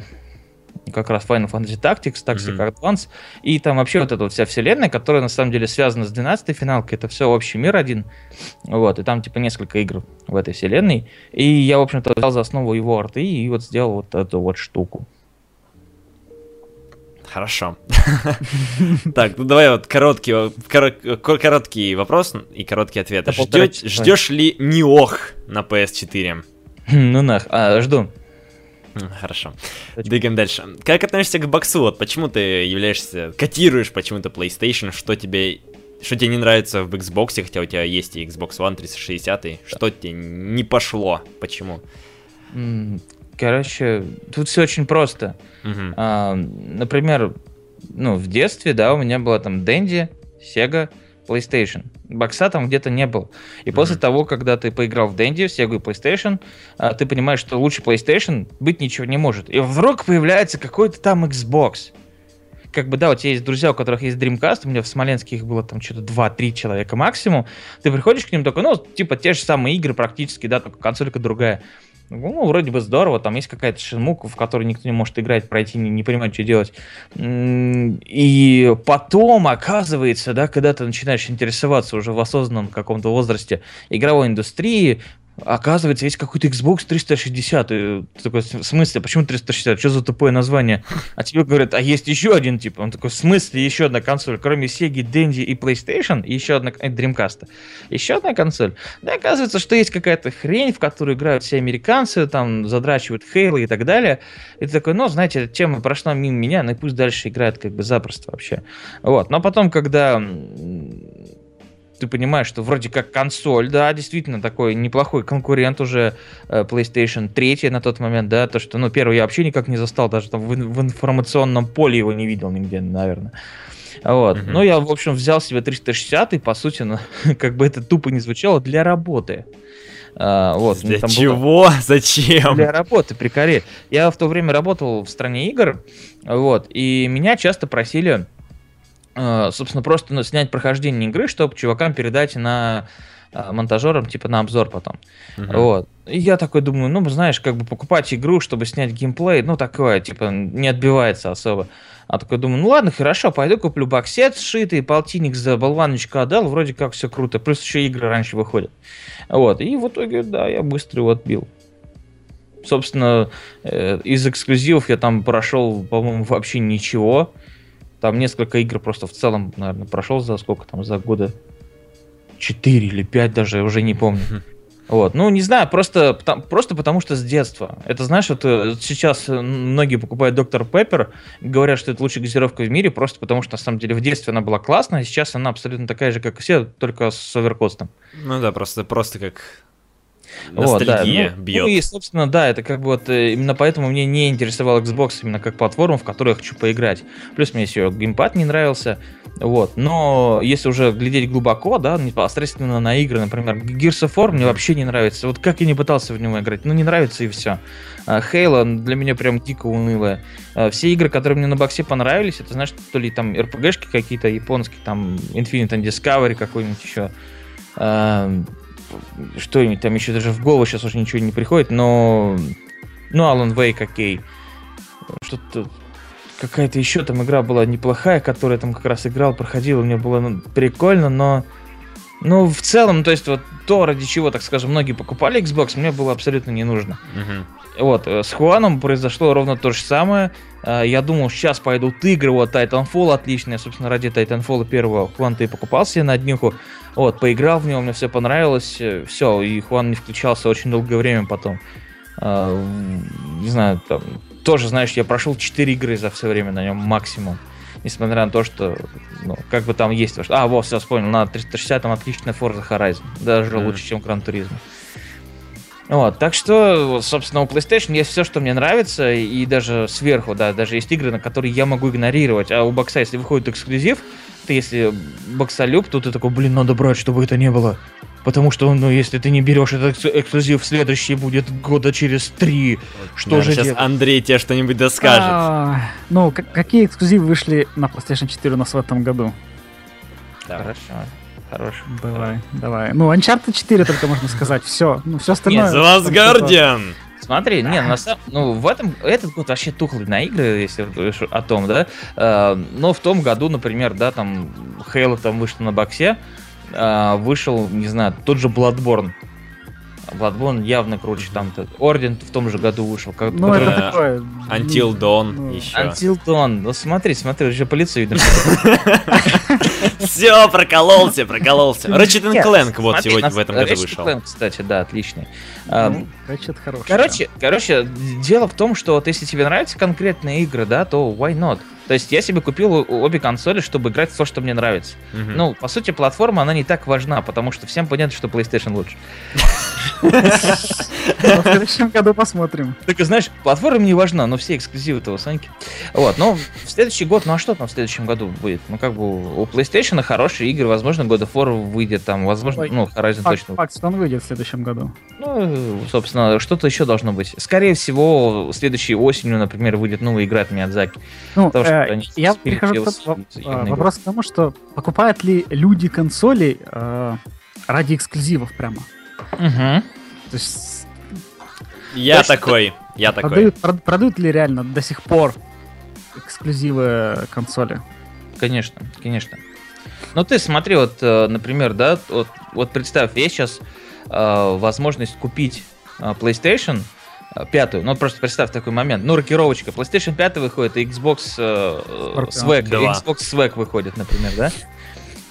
как раз Final Fantasy Tactics, Tactics Мгм. Advance, и там вообще вот эта вот вся вселенная, которая на самом деле связана с 12-й финалкой, это все общий мир один, вот, и там типа несколько игр в этой вселенной, и я, в общем-то, взял за основу его арты и вот сделал вот эту вот штуку. Хорошо. Так, ну давай вот короткий, коро- ко- короткий вопрос и короткий ответ. Ждешь ли Ниох на PS4? Ну нах, а, жду. Хорошо. Двигаем дальше. Как относишься к боксу? Вот почему ты являешься, котируешь почему-то PlayStation? Что тебе, что тебе не нравится в Xbox, хотя у тебя есть и Xbox One 360, что тебе не пошло? Почему? Короче, тут все очень просто. Мгм. А, например, ну, в детстве, да, у меня была там Дэнди, Sega, PlayStation. Бокса там где-то не было. И Мгм. после того, когда ты поиграл в Дэнди, в Sega и PlayStation, а, ты понимаешь, что лучше PlayStation быть ничего не может. И вдруг появляется какой-то там Xbox. Как бы, да, у тебя есть друзья, у которых есть Dreamcast, у меня в Смоленске их было там что-то 2-3 человека максимум. Ты приходишь к ним такой, ну, типа, те же самые игры практически, да, только консолька другая. Ну, вроде бы здорово, там есть какая-то шинмука, в которой никто не может играть, пройти, не, не понимать, что делать. И потом, оказывается, да, когда ты начинаешь интересоваться уже в осознанном каком-то возрасте игровой индустрии, оказывается, есть какой-то Xbox 360. И такой, в смысле, почему 360? Что за тупое название? А тебе говорят, а есть еще один тип. Он такой, в смысле еще одна консоль? Кроме Sega, Dendy и PlayStation, и еще одна э, Dreamcast. Еще одна консоль. Да, оказывается, что есть какая-то хрень, в которую играют все американцы, там задрачивают Хейла и так далее. И ты такой, ну, знаете, тема прошла мимо меня, ну и пусть дальше играет как бы запросто вообще. Вот. Но потом, когда ты понимаешь, что вроде как консоль, да, действительно такой неплохой конкурент уже э, PlayStation 3 на тот момент, да, то, что, ну, первый я вообще никак не застал, даже там в, в информационном поле его не видел нигде, наверное. Вот. Мгм. Ну, я, в общем, взял себе 360 и, по сути, ну, как бы это тупо не звучало, для работы. А, вот, ну, Для там было- чего? Зачем? для работы, приколи. Я в то время работал в стране игр, вот, и меня часто просили, собственно, просто ну, снять прохождение игры, чтобы чувакам передать на а, монтажером, типа на обзор потом. Мгм. Вот. И я такой думаю, ну, знаешь, как бы покупать игру, чтобы снять геймплей, ну, такое, типа, не отбивается особо. А такой думаю, ну ладно, хорошо, пойду куплю боксет сшитый, полтинник за болваночку отдал, вроде как все круто. Плюс еще игры раньше выходят. Вот. И в итоге, да, я быстро его отбил. Собственно, э, из эксклюзивов я там прошел, по-моему, вообще ничего. Там несколько игр просто в целом, наверное, прошел за сколько там, за года 4 или 5 даже, я уже не помню. Вот, ну не знаю, просто, просто потому что с детства. Это знаешь, вот э, сейчас э, многие покупают Доктор Пеппер, говорят, что это лучшая газировка в мире, просто потому что на самом деле в детстве она была классная, а сейчас она абсолютно такая же, как и все, только с оверкостом. Ну да, просто, просто как Вот, да. Ну, бьет. Ну и, собственно, да, это как бы вот э, именно поэтому мне не интересовал Xbox именно как платформа, в которую я хочу поиграть. Плюс мне еще геймпад не нравился. Вот. Но если уже глядеть глубоко, да, непосредственно на игры, например, Gears of War мне вообще не нравится. Вот как я не пытался в него играть, ну не нравится и все. Хейла для меня прям дико унылая. Все игры, которые мне на боксе понравились, это, знаешь, то ли там RPG-шки какие-то японские, там Infinite Discovery какой-нибудь еще. Что-нибудь там еще даже в голову сейчас уже ничего не приходит, но... Ну, Alan Wake, окей. Что-то... Какая-то еще там игра была неплохая, которую я там как раз играл, проходил, мне было ну, прикольно, но... Ну, в целом, то есть вот то, ради чего, так скажем, многие покупали Xbox, мне было абсолютно не нужно. Мгм. Вот, э, с Хуаном произошло ровно то же самое. Э, Я думал, сейчас пойдут игры, вот Titanfall отличный, собственно, ради Titanfall первого Хуан ты и покупал себе на днюху. Вот, поиграл в него, мне все понравилось, все, и Хуан не включался очень долгое время потом. Э, Не знаю, там, тоже, знаешь, я прошел 4 игры за все время на нем максимум. Несмотря на то, что, ну, как бы там есть... А, вот, все, вспомнил, на 360 там отличная Forza Horizon. Даже Мгм. лучше, чем Gran Turismo. Вот, так что, вот, собственно, у PlayStation есть все, что мне нравится, и даже сверху, да, даже есть игры, на которые я могу игнорировать. А у бокса, если выходит эксклюзив, ты если боксолюб, то ты такой, блин, надо брать, чтобы это не было. Потому что, ну, если ты не берешь этот экс- эксклюзив, следующий будет года через три. Что же сейчас делать? Андрей тебе что-нибудь доскажет. А, ну, к- какие эксклюзивы вышли на PlayStation 4 у нас в этом году? Да. Хорошо, хорошо. Давай, давай. Ну, Uncharted 4 только можно сказать. Все. Ну, все остальное. The Last Guardian! Смотри, не, на самом, ну в этом этот год вообще тухлый на игры, если о том, да. Э, но в том году, например, да, там Halo там вышел на боксе, э, вышел, не знаю, тот же Bloodborne. Bloodborne явно круче, там то Орден в том же году вышел. Как, Ну, который- это Э, такое. Until Dawn ну, еще. Until Dawn. Ну смотри, смотри, уже по лицу видно. Все, прокололся, прокололся. Ratchet Clank вот сегодня в этом году Ratchet вышел. Clank, кстати, да, отличный. Ну, Ratchet хороший. Короче, короче, дело в том, что вот если тебе нравятся конкретные игры, да, то why not? То есть я себе купил обе консоли, чтобы играть в то, что мне нравится. Мгм. Ну, по сути, платформа, она не так важна, потому что всем понятно, что PlayStation лучше. Ну, в следующем году посмотрим. Так и знаешь, платформа не важна, но все эксклюзивы-то у Саньки. Вот, но в следующий год, ну а что там в следующем году будет? Ну, как бы у PlayStation хорошие игры, возможно, God of War выйдет там, возможно, ну, Horizon точно. факт, что он выйдет в следующем году. Ну, собственно, что-то еще должно быть. Скорее всего, следующей осенью, например, выйдет новая игра от Миядзаки. Ну, Потому что э, я прихожу к Tales тому- и во- явно вопрос к тому, что покупают ли люди консоли э, ради эксклюзивов прямо? Мгм. То есть Я Точно. такой, я такой. продают, прод- продают ли реально до сих пор эксклюзивы консоли? Конечно, конечно. Ну ты смотри, вот, э, например, да, вот, вот представь, есть сейчас э, возможность купить э, PlayStation пятую, ну просто представь такой момент, ну рокировочка, PlayStation 5 выходит, и Xbox э, э. Swag, и Два. Xbox Swag выходит, например, да?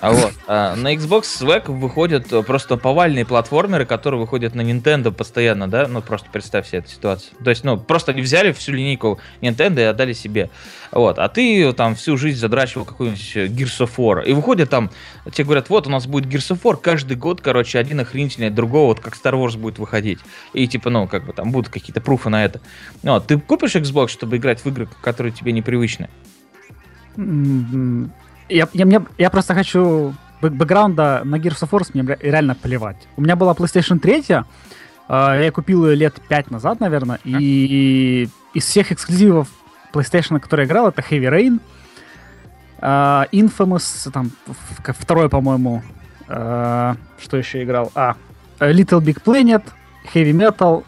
А вот, а на Xbox Swag выходят э, просто повальные платформеры, которые выходят на Nintendo постоянно, да? Ну, просто представь себе эту ситуацию. То есть, ну, просто они взяли всю линейку Nintendo и отдали себе. Вот, а ты там всю жизнь задрачивал какой-нибудь э, Gears of War. И выходит там, тебе говорят, вот у нас будет Gears of War каждый год, короче, один охренительный другого, вот как Star Wars будет выходить. И типа, ну, как бы там будут какие-то пруфы на это. Ну, вот, ты купишь Xbox, чтобы играть в игры, которые тебе непривычны? Я, я, мне- я просто хочу бэк- бэкграунда на Gears of War мне ре- реально плевать. У меня была PlayStation 3, э, я купил ее лет 5 назад, наверное, и из всех эксклюзивов PlayStation, которые я играл, это Heavy Rain, э, Infamous, там, второй, по-моему, Э, что еще играл? А, Little Big Planet, Heavy Metal,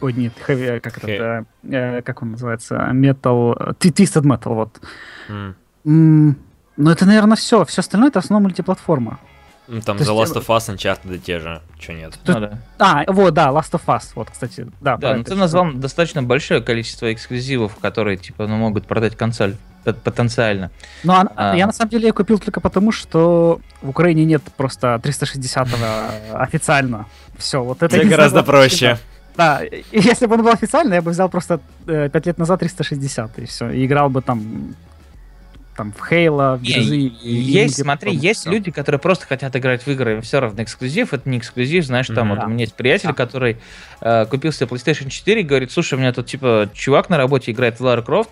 ой, нет, Heavy, как He- это, э, как он называется, Metal, э, Twisted Metal, вот. М. М, Ну, это, наверное, все. Все остальное это в основном мультиплатформа. Ну, Там То The есть, Last of Us, Uncharted те же, что нет. Ну да. А, вот, да, Last of Us, вот, кстати, да. Да, ну это ты назвал достаточно большое количество эксклюзивов, которые, типа, ну, могут продать консоль потенциально. Ну, а- А. я на самом деле ее купил только потому, что в Украине нет просто 360 официально. Все, вот это гораздо проще. Да, если бы он был официально, я бы взял просто 5 лет назад 360 и все, и играл бы там там в Хейла, в Не, Джизы. и- и Есть, смотри, есть всё. люди, которые просто хотят играть в игры, им все равно эксклюзив, это не эксклюзив, знаешь, там Мгм. вот у меня есть приятель, Да. который э, купил себе PlayStation 4 и говорит, слушай, у меня тут типа чувак на работе играет в Lara Croft,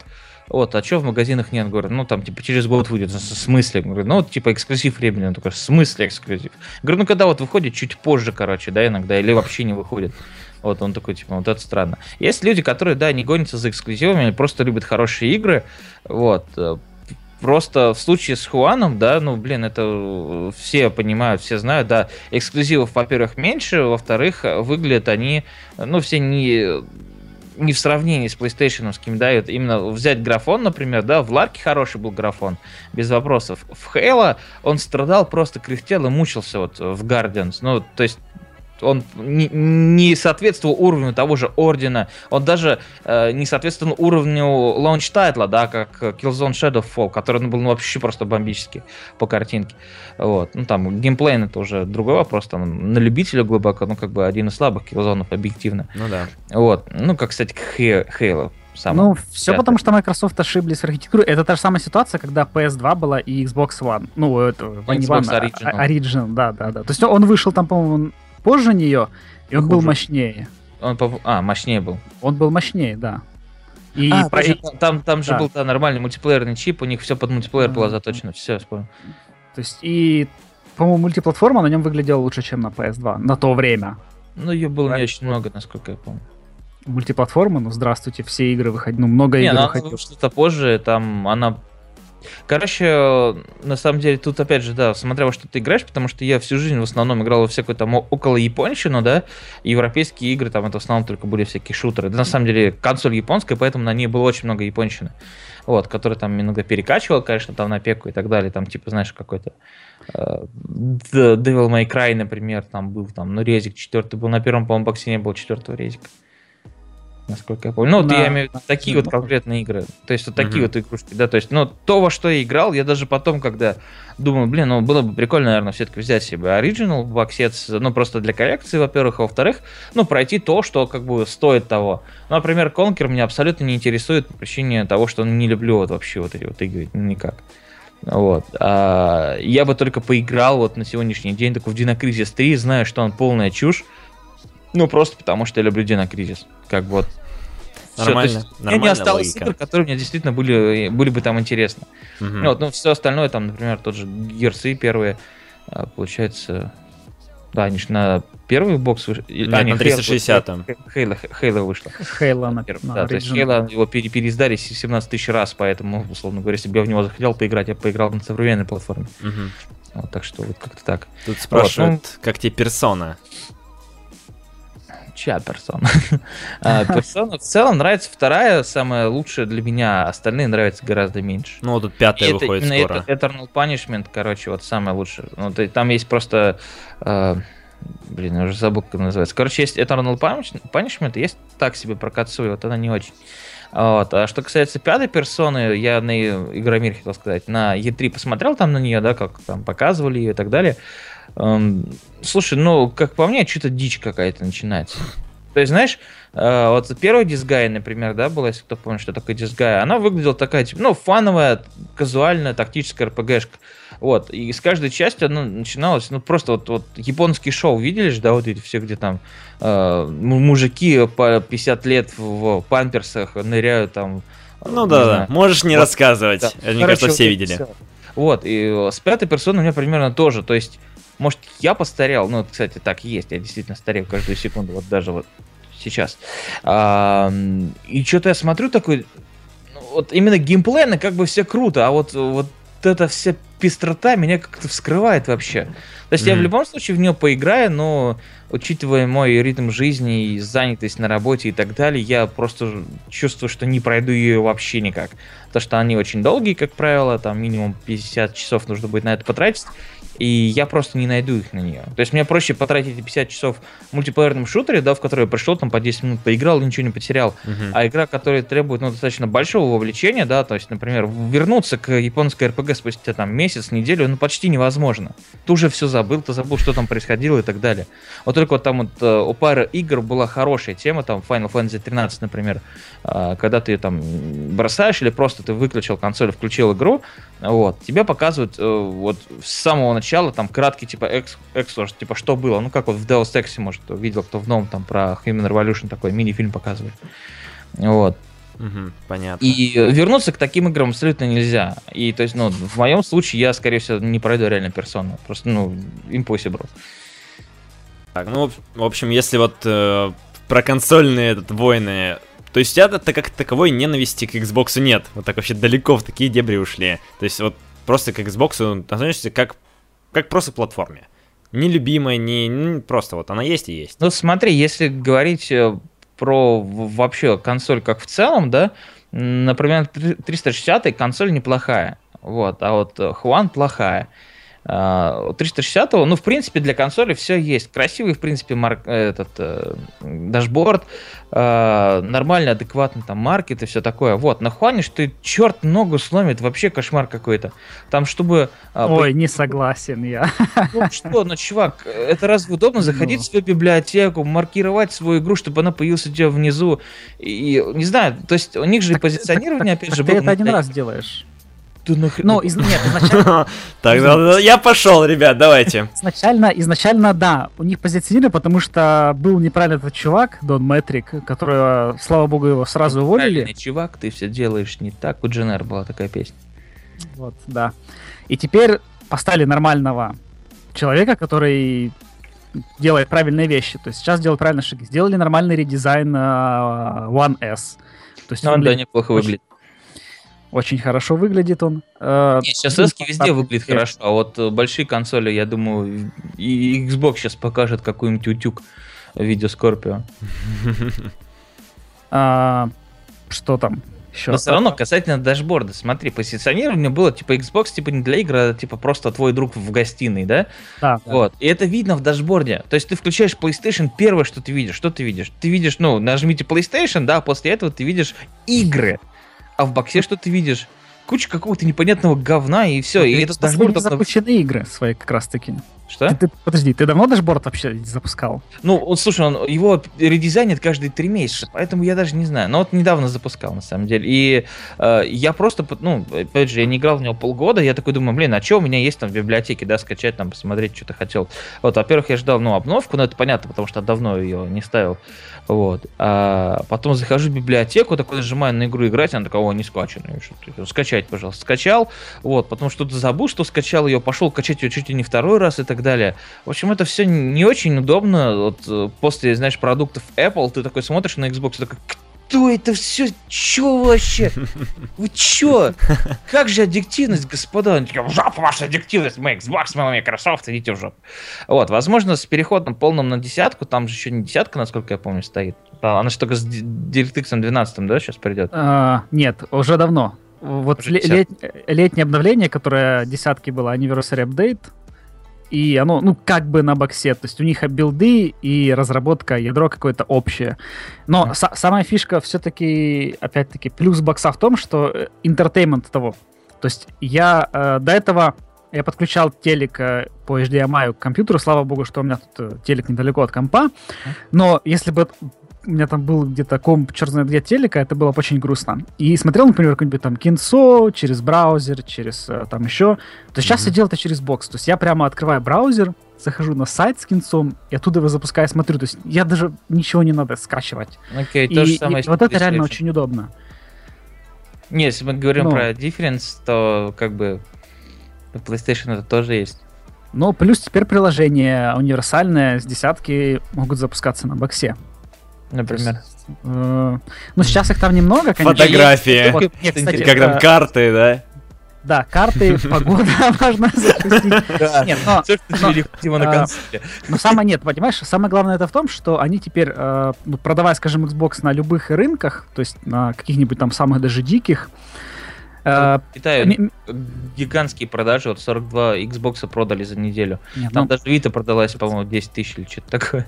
вот, а что в магазинах нет? Говорю, ну там типа через год выйдет, в смысле? Говорю, ну вот типа эксклюзив времени, он такой, в смысле эксклюзив? Говорю, ну когда вот выходит чуть позже, короче, да, иногда, или вообще не выходит. Вот он такой, типа, вот это странно. Есть люди, которые, да, не гонятся за эксклюзивами, они просто любят хорошие игры, вот, э, Просто в случае с Хуаном, да, ну, блин, это э, все понимают, все знают, да, эксклюзивов, во-первых, меньше, во-вторых, выглядят они, ну, все не, не в сравнении с PlayStation, да, и вот именно взять графон, например, да, в Ларке хороший был графон, без вопросов. В Хейла он страдал, просто кряхтел и мучился вот в Guardians, ну, то есть он не, не соответствовал уровню того же Ордена, он даже э, не соответствовал уровню launch тайтла, да, как Killzone Shadowfall, который ну, был ну, вообще просто бомбический по картинке. Вот. Ну, там, геймплей это уже другой вопрос, там, на любителя глубоко, ну, как бы один из слабых киллзонов, объективно. Ну да. Вот. Ну, как, кстати, Halo. Сам. Ну, все пятый. потому, что Microsoft ошиблись в архитектуре. Это та же самая ситуация, когда PS2 была и Xbox One. Ну, это не Xbox One, Original. а- Origin, да, да, да. То есть он вышел там, по-моему, позже нее, и он был мощнее. Он, по- а, мощнее был. Он был мощнее, да. И а, точно, там, там же да. был да, нормальный мультиплеерный чип, у них все под мультиплеер было заточено. Все, вспомнил. То есть и, по-моему, мультиплатформа на нем выглядела лучше, чем на PS2 на то время. Ну, ее было не Правильно. очень много, насколько я помню. Мультиплатформа, ну здравствуйте, все игры выходили, ну много Не, игр ну, выходило. вышла-то позже, там она... Короче, на самом деле, тут опять же, да, смотря во что ты играешь, потому что я всю жизнь в основном играл во всякую там около японщину, да, европейские игры, там это в основном только были всякие шутеры. Да, на самом деле, консоль японская, поэтому на ней было очень много японщины. Вот, который там иногда перекачивал, конечно, там на пеку и так далее, там, типа, знаешь, какой-то э, Devil May Cry, например, там был, там, ну, резик четвертый был, на первом, по-моему, боксе не было четвертого резика. Насколько я помню. Ну, вот На- я имею в виду такие вот ну, конкретные игры. То есть вот такие Мгм. вот игрушки, да, то есть, ну, то, во что я играл, я даже потом, когда думаю, блин, ну, было бы прикольно, наверное, все-таки взять себе Original боксец, ну, просто для коллекции, во-первых, а во-вторых, ну, пройти то, что, как бы, стоит того. Ну, например, Конкер меня абсолютно не интересует по причине того, что не люблю вот вообще вот эти вот игры никак. Вот. А, я бы только поиграл вот на сегодняшний день такой в Динокризис 3, знаю, что он полная чушь. Ну, просто потому что я люблю Динокризис. Как бы вот. Нормально, есть у меня не осталось логика. игр, которые мне действительно были, были бы там интересны. Ну, вот, ну, все остальное, там, например, тот же Герсы первые, а, получается... Да, они же на первый бокс вышли. Нет, на 360-м. Хейла, Хейла вышла. Хейла на, Первый, на да, то есть. Хейла его пере- переиздали 17 тысяч раз, поэтому, условно говоря, если бы я в него захотел поиграть, я бы поиграл на современной платформе. Мгм. Вот, так что вот как-то так. Тут спрашивают, ну- как тебе персона? Чья персона? А, Персона в целом нравится вторая, самая лучшая для меня, остальные нравятся гораздо меньше. Ну, вот тут пятая выходит скоро. Eternal Punishment, короче, вот самое лучшее. Ну, там есть просто... э, блин, я уже забыл, как называется. Короче, есть Eternal Punish- Punishment, есть так себе про Кацуи, вот она не очень. Вот. А что касается пятой персоны, я на Игромир хотел сказать, на E3 посмотрел там на нее, да, как там показывали ее и так далее. Эм, слушай, ну, как по мне, что-то дичь какая-то начинается. То есть, знаешь, э, вот первый дисгай, например, да, была, если кто помнит, что такое дисгай, она выглядела такая, типа, ну, фановая, казуальная, тактическая РПГшка. Вот, и с каждой части она начиналась, ну, просто вот, вот японский шоу, видели же, да, вот эти все, где там э, му- мужики по 50 лет в, в памперсах ныряют там. э, Ну не да, да. Можешь не Вот, рассказывать. Да. Мне Короче, кажется, все видели. всё. Вот, и с пятой персоной у меня примерно тоже. То есть, может, я постарел. Ну, кстати, так и есть. Я действительно старею каждую секунду. Вот даже вот сейчас. А, и что-то я смотрю такой... ну, Вот именно геймплейно как бы все круто, а вот, вот это вся пестрота меня как-то вскрывает вообще. То есть mm-hmm. я в любом случае в нее поиграю, но учитывая мой ритм жизни и занятость на работе и так далее, я просто чувствую, что не пройду ее вообще никак. Потому что они очень долгие, как правило, там минимум 50 часов нужно будет на это потратить и я просто не найду их на нее. То есть мне проще потратить эти 50 часов в мультиплеерном шутере, да, в который я пришел, там по 10 минут поиграл и ничего не потерял. Uh-huh. А игра, которая требует ну, достаточно большого вовлечения, да, то есть, например, вернуться к японской РПГ спустя там месяц, неделю, ну почти невозможно. Ты уже все забыл, ты забыл, что там происходило и так далее. Вот только вот там вот э, у пары игр была хорошая тема, там Final Fantasy 13, например, э, когда ты там бросаешь или просто ты выключил консоль, включил игру, вот, тебе показывают э, вот с самого начала там краткий типа экслор, типа что было, ну как вот в Deus Ex, может, видел кто в новом там про Human Revolution такой мини-фильм показывает. Вот. Угу, понятно. И вернуться к таким играм абсолютно нельзя. И то есть, ну, в моем случае я, скорее всего, не пройду реально персону. Просто, ну, impossible. Так, ну, в общем, если вот э, про консольные этот, войны то есть у тебя-то как таковой ненависти к Xbox нет. Вот так вообще далеко в такие дебри ушли. То есть вот просто к Xbox относишься как как просто платформе. Нелюбимая, не, не просто вот она есть и есть. Ну смотри, если говорить э, про вообще консоль как в целом, да, например, 360 консоль неплохая, вот, а вот Хуан плохая. 360, а, ну, в принципе, для консоли все есть. Красивый, в принципе, марк, этот э, дашборд, э, нормальный, адекватный там маркет и все такое. Вот, на Хуане, что черт ногу сломит, вообще кошмар какой-то. Там, чтобы... Э, Ой, по... не согласен я. Ну что, ну, чувак, это разве удобно заходить ну. в свою библиотеку, маркировать свою игру, чтобы она появилась у тебя внизу? И, не знаю, то есть у них же так, позиционирование, так, опять так, же... Ты это один раз делаешь. Да нахрен? Ну, из... нет, изначально... Так, я пошел, ребят, давайте. Изначально, изначально, да, у них позиционировали, потому что был неправильный этот чувак, Дон Мэтрик, который, слава богу, его сразу уволили. чувак, ты все делаешь не так. У Дженер была такая песня. Вот, да. И теперь поставили нормального человека, который делает правильные вещи. То есть сейчас делают правильные шаги. Сделали нормальный редизайн uh, One S. То есть ну, он, да, неплохо выглядит. Очень хорошо выглядит он. Э, Нет, сейчас эски везде выглядит хорошо, а вот э, большие консоли, я думаю, и Xbox сейчас покажет какой-нибудь утюг в виде Скорпио. А, что там? Еще. Но все равно, касательно дашборда, смотри, позиционирование было типа Xbox, типа не для игр, а типа просто твой друг в гостиной, да? Да. Вот. И это видно в дашборде. То есть ты включаешь PlayStation, первое, что ты видишь, что ты видишь? Ты видишь, ну, нажмите PlayStation, да, после этого ты видишь игры. А в боксе что ты видишь? Куча какого-то непонятного говна и все. и это дашборд... запущены игры свои как раз таки. Что? Ты, ты, подожди, ты давно дашборд вообще запускал? Ну, вот, слушай, он, его редизайнит каждые три месяца, поэтому я даже не знаю. Но вот недавно запускал, на самом деле. И э, я просто, ну, опять же, я не играл в него полгода, я такой думаю, блин, а что у меня есть там в библиотеке, да, скачать, там, посмотреть, что ты хотел. Вот, во-первых, я ждал, ну, обновку, но это понятно, потому что давно ее не ставил. Вот. А потом захожу в библиотеку, такой нажимаю на игру играть, она такая, о, не скачанная. Скачать, пожалуйста. Скачал, вот, потом что-то забыл, что скачал ее, пошел качать ее чуть ли не второй раз и так далее. В общем, это все не очень удобно. Вот э, после, знаешь, продуктов Apple ты такой смотришь на Xbox, такой, что это все? Че вообще? Вы че? Как же аддиктивность, господа? Такие, в жопу ваша аддиктивность, мы Xbox, мы Microsoft, идите в жопу. Вот, возможно, с переходом полным на десятку, там же еще не десятка, насколько я помню, стоит. Она же только с DirectX 12, да, сейчас придет? А, нет, уже давно. Вот лет, летнее обновление, которое десятки было, Anniversary Update, и оно, ну, как бы на боксе, то есть у них билды и разработка, ядро какое-то общее. Но yeah. самая фишка все-таки, опять-таки, плюс бокса в том, что entertainment того. То есть я э, до этого я подключал телек э, по HDMI к компьютеру, слава богу, что у меня тут э, телек недалеко от компа, но если бы у меня там был где-то комп, черт знает где телека, это было очень грустно. И смотрел, например, какой-нибудь там кинцо через браузер, через э, там еще. То сейчас mm-hmm. я делаю это через бокс. То есть я прямо открываю браузер, захожу на сайт с кинцом, и оттуда его запускаю, смотрю. То есть я даже ничего не надо скачивать. Окей, okay, то же самое. И вот это реально очень удобно. Не, если мы говорим ну, про difference, то как бы PlayStation это тоже есть. Ну, плюс теперь приложение универсальное с десятки могут запускаться на боксе. Например. Э, ну, сейчас их там немного, конечно. Фотографии. Вот, нет, кстати, как там э, карты, да? Да, карты, погода можно запустить. Нет, но... Все, что необходимо на консоли. Но самое нет, понимаешь, самое главное это в том, что они теперь, э, ну, продавая, скажем, Xbox на любых рынках, то есть на каких-нибудь там самых даже диких, э, Китаю гигантские продажи, вот 42 Xbox продали за неделю. Нет, Там ну, даже Vita продалась, по-моему, 10 тысяч или что-то такое.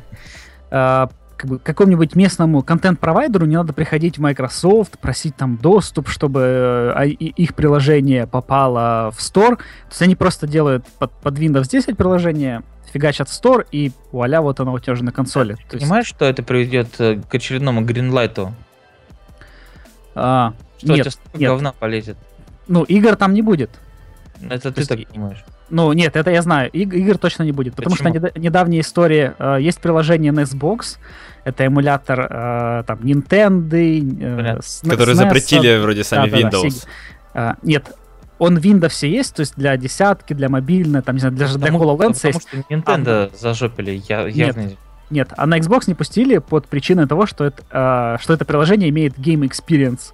Как бы какому-нибудь местному контент-провайдеру не надо приходить в Microsoft, просить там доступ, чтобы э, их приложение попало в Store. То есть они просто делают под, под Windows 10 приложение, фигачат в Store, и вуаля, вот оно у тебя уже на консоли. Ты понимаешь, есть... что это приведет э, к очередному гринлайту? А, что нет, у нет. говна полезет? Ну, игр там не будет. Это ты так понимаешь. Ну, нет, это я знаю. И, игр точно не будет. Потому Почему? что недавняя история. Э, есть приложение на Xbox. Это эмулятор э, там Nintendo. Э, Который запретили вроде сами да, Windows. Да, да. нет, он в Windows есть, то есть для десятки, для мобильной, там, не знаю, даже для HoloLens есть. Потому что Nintendo а, зажопили, я, явно... Нет, нет, а на Xbox не пустили под причиной того, что это, э, что это приложение имеет Game Experience.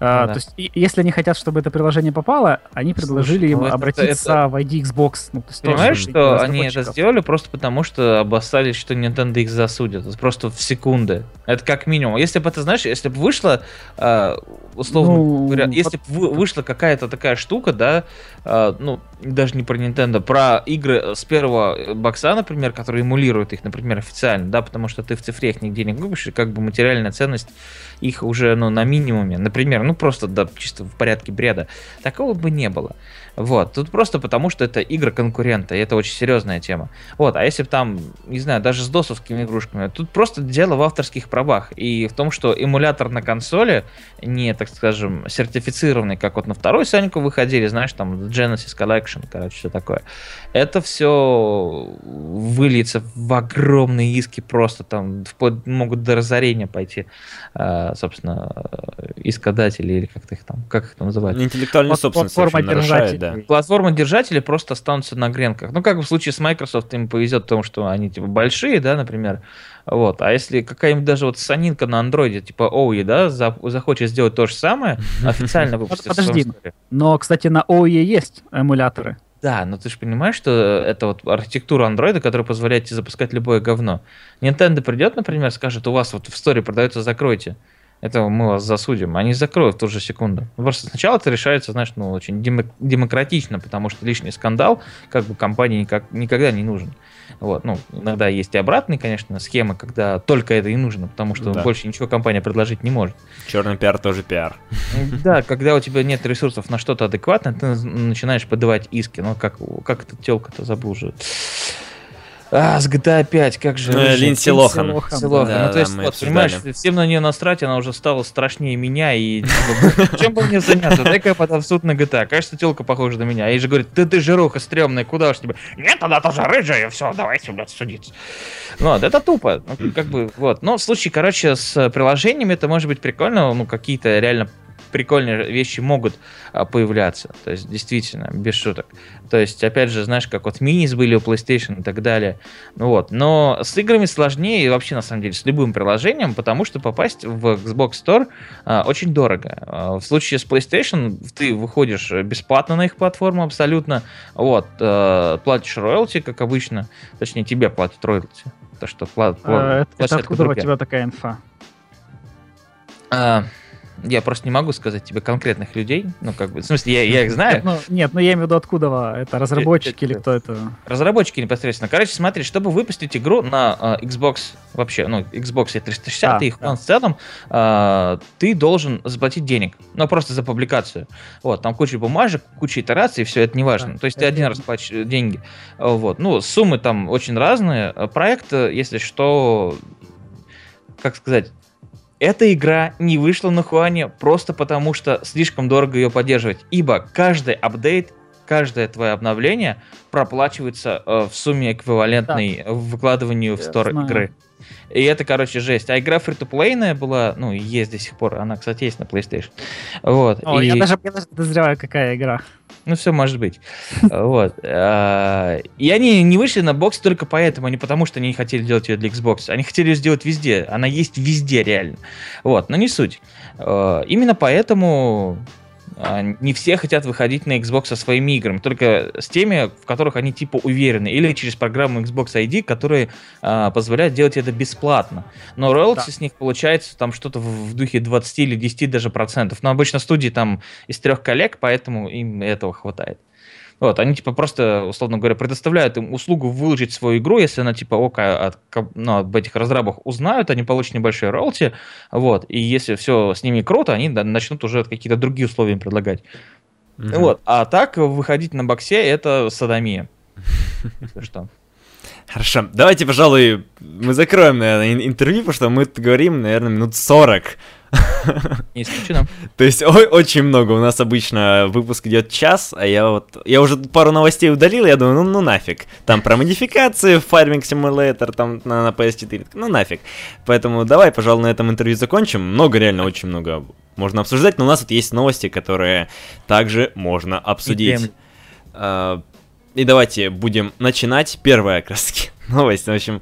А, да. То есть, и, если они хотят, чтобы это приложение попало, они предложили Слушай, им ну, обратиться это... в ID Xbox. Ну, то есть Понимаешь, что они это сделали просто потому, что обоссались, что Nintendo их засудят. Это просто в секунды. Это как минимум. Если бы это, знаешь, если бы вышло, э, условно ну, говоря, если бы вышла какая-то такая штука, да, э, ну, даже не про Nintendo, про игры с первого бокса, например, которые эмулируют их, например, официально, да, потому что ты в цифре их нигде не купишь, и как бы материальная ценность их уже, ну, на минимуме. Например, ну, просто, да, чисто в порядке бреда. Такого бы не было. Вот, тут просто потому, что это игры конкурента, и это очень серьезная тема. Вот, а если бы там, не знаю, даже с досовскими игрушками, тут просто дело в авторских правах и в том, что эмулятор на консоли не, так скажем, сертифицированный, как вот на второй Саньку выходили, знаешь, там Genesis Collection, короче, все такое. Это все выльется в огромные иски просто там, вплоть могут до разорения пойти, а, собственно, искодатели или как их там, как их там называют? Интеллектуальная собственность нарушает, да. Платформа-держатели просто останутся на гренках. Ну, как в случае с Microsoft им повезет, потому что они типа большие, да, например. Вот. А если какая-нибудь даже вот санинка на андроиде, типа OE, да, за, захочет сделать то же самое, официально выпустит Подожди, но, кстати, на OE есть эмуляторы. Да, но ты же понимаешь, что это вот архитектура андроида, которая позволяет тебе запускать любое говно. Nintendo придет, например, скажет, у вас вот в сторе продается, закройте этого мы вас засудим. Они закроют в ту же секунду. Просто сначала это решается, знаешь, ну, очень демократично, потому что лишний скандал как бы компании никак, никогда не нужен. Вот, ну, иногда есть и обратные, конечно, схемы, когда только это и нужно, потому что да. больше ничего компания предложить не может. Черный пиар тоже пиар. Да, когда у тебя нет ресурсов на что-то адекватное, ты начинаешь подавать иски. Ну, как, как эта телка-то забыл уже. А, с GTA 5, как же... Ну, Линдси Лохан. Лохан. Лохан. Да, ну, то есть, да, вот, понимаешь, всем на нее насрать, она уже стала страшнее меня, и чем бы мне заняться? Дай-ка я подам в суд на GTA. Кажется, телка похожа на меня. И же говорит, ты, ты жируха стрёмная, куда уж тебе? Нет, она тоже рыжая, все, давайте, блядь, судиться. Ну, вот, это тупо. Ну, как бы, вот. Но в случае, короче, с приложениями это может быть прикольно, ну, какие-то реально прикольные вещи могут а, появляться. То есть, действительно, без шуток. То есть, опять же, знаешь, как вот минис были у PlayStation и так далее. Ну вот. Но с играми сложнее и вообще, на самом деле, с любым приложением, потому что попасть в Xbox Store а, очень дорого. А, в случае с PlayStation ты выходишь бесплатно на их платформу абсолютно. Вот. А, платишь роялти, как обычно. Точнее, тебе платят роялти. То, что плат, а, это, это откуда у тебя такая инфа? А, я просто не могу сказать тебе конкретных людей. Ну, как бы, в смысле, я, я их знаю. Нет, ну, нет, ну я имею в виду, откуда это разработчики или кто это? Разработчики непосредственно. Короче, смотри, чтобы выпустить игру на uh, Xbox вообще, ну, Xbox 360 а, и их да. в целом, uh, ты должен заплатить денег. Ну, просто за публикацию. Вот, там куча бумажек, куча итераций, все это не важно. Да, То есть ты один раз платишь деньги. Вот. Ну, суммы там очень разные. Проект, если что, как сказать, эта игра не вышла на Хуане просто потому, что слишком дорого ее поддерживать, ибо каждый апдейт, каждое твое обновление проплачивается э, в сумме эквивалентной да. выкладыванию в стор игры. И это, короче, жесть. А игра фри то была, ну, есть до сих пор. Она, кстати, есть на PlayStation. Вот. О, и... я, даже, я даже подозреваю, какая игра. Ну, все может быть. Вот. А, и они не вышли на бокс только поэтому, а не потому, что они не хотели делать ее для Xbox. Они хотели ее сделать везде. Она есть везде, реально. Вот, но не суть. А, именно поэтому не все хотят выходить на Xbox со своими играми, только с теми, в которых они типа уверены, или через программу Xbox ID, которые а, позволяют делать это бесплатно. Но роялти да. с них получается там что-то в, в духе 20 или 10 даже процентов. Но обычно студии там из трех коллег, поэтому им этого хватает. Вот, они типа просто, условно говоря, предоставляют им услугу выложить свою игру, если она типа ока от, ну, об этих разрабах узнают, они получат небольшой роялти, вот, и если все с ними круто, они начнут уже какие-то другие условия им предлагать. Угу. Вот, а так выходить на боксе это садомия. Что? Хорошо, давайте, пожалуй, мы закроем, наверное, интервью, потому что мы говорим, наверное, минут 40. Не исключено. То есть ой, очень много. У нас обычно выпуск идет час, а я вот... Я уже пару новостей удалил, я думаю, ну, ну нафиг. Там про модификации в Farming Simulator, там на, на PS4. Ну нафиг. Поэтому давай, пожалуй, на этом интервью закончим. Много, реально, очень много можно обсуждать, но у нас вот есть новости, которые также можно обсудить. И, а, и давайте будем начинать. Первая, как раз новость, в общем,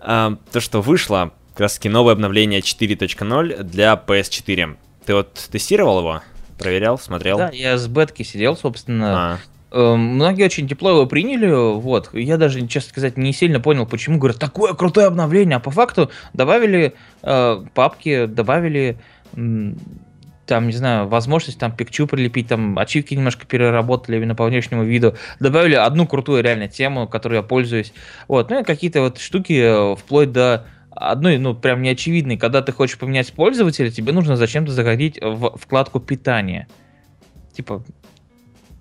а, то, что вышло как раз таки новое обновление 4.0 для PS4. Ты вот тестировал его? Проверял, смотрел? Да, я с бетки сидел, собственно. А. Эм, многие очень тепло его приняли, вот. Я даже, честно сказать, не сильно понял, почему говорят, такое крутое обновление, а по факту добавили э, папки, добавили там, не знаю, возможность там пикчу прилепить, там ачивки немножко переработали именно по внешнему виду, добавили одну крутую реально тему, которой я пользуюсь, вот, ну и какие-то вот штуки э, вплоть до одной, ну, прям неочевидной, когда ты хочешь поменять пользователя, тебе нужно зачем-то заходить в вкладку питания. Типа,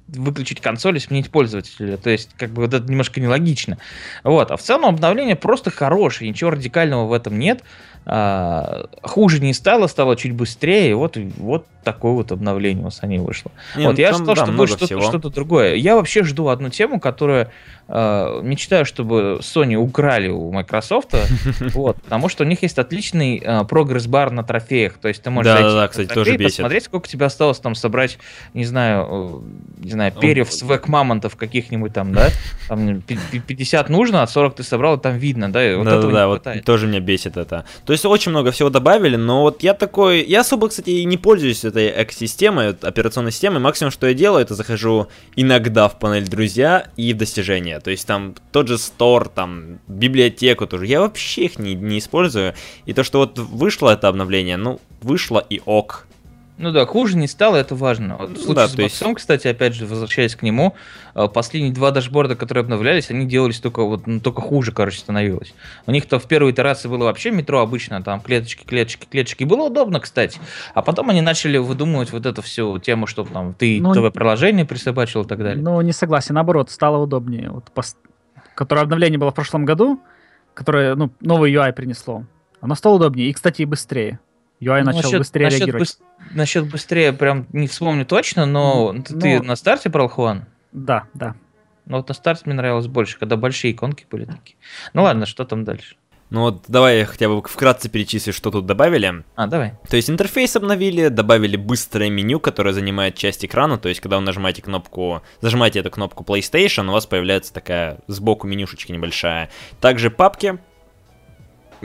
выключить консоль и сменить пользователя. То есть, как бы вот это немножко нелогично. Вот. А в целом обновление просто хорошее, ничего радикального в этом нет. А, хуже не стало, стало чуть быстрее. Вот, вот такое вот обновление у Sony вышло. Не, вот я ждал, да, что будет что-то, что-то другое. Я вообще жду одну тему, которая мечтаю, чтобы Sony украли у Microsoft, вот, потому что у них есть отличный э, прогресс-бар на трофеях. То есть ты можешь да, зайти да, кстати, трофей, тоже бесит. посмотреть, сколько тебе осталось там собрать, не знаю, э, не знаю, перьев свек мамонтов каких-нибудь там, да? Там 50 нужно, а 40 ты собрал, и там видно, да? Вот да, да, да, вот тоже меня бесит это. То есть очень много всего добавили, но вот я такой, я особо, кстати, и не пользуюсь этой экосистемой, операционной системой. Максимум, что я делаю, это захожу иногда в панель друзья и в достижения. То есть там тот же стор, там библиотеку тоже. Я вообще их не, не использую. И то, что вот вышло это обновление, ну, вышло и ок. Ну да, хуже не стало, это важно. Вот в случае да, с боксом, есть... кстати, опять же, возвращаясь к нему, э, последние два дашборда, которые обновлялись, они делались только вот, ну, только хуже, короче, становилось. У них-то в первой итерации было вообще метро обычно, там клеточки, клеточки, клеточки. Было удобно, кстати. А потом они начали выдумывать вот эту всю тему, чтобы там ты ну, ТВ-приложение присобачил и так далее. Ну, не согласен, наоборот, стало удобнее. Вот, пост... Которое обновление было в прошлом году, которое, ну, новый UI принесло, оно стало удобнее и, кстати, и быстрее. UI ну, начал насчет, быстрее насчет реагировать. Быс- насчет быстрее прям не вспомню точно, но ну, ты на старте брал Хуан? Да, да. Ну вот на старте мне нравилось больше, когда большие иконки были такие. Ну ладно, что там дальше? Ну вот давай я хотя бы вкратце перечислю, что тут добавили. А, давай. То есть интерфейс обновили, добавили быстрое меню, которое занимает часть экрана, то есть когда вы нажимаете кнопку, зажимаете эту кнопку PlayStation, у вас появляется такая сбоку менюшечка небольшая. Также папки,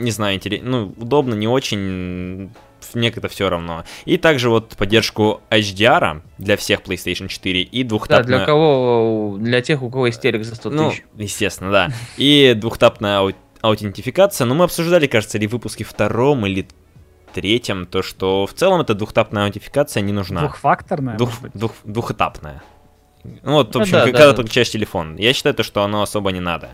не знаю, интересно, ну, удобно, не очень, мне как-то все равно. И также вот поддержку HDR для всех PlayStation 4 и двухтапная... Да, для кого, для тех, у кого есть телек за 100 ну, тысяч. Ну, естественно, да. И двухтапная аутентификация. Ну, мы обсуждали, кажется, ли в выпуске втором или третьем, то, что в целом эта двухтапная аутентификация не нужна. Двухфакторная, Двух, двух, двухэтапная. Ну вот, в ну общем, ну, да, когда да, ты подключаешь телефон. Я считаю, то, что оно особо не надо.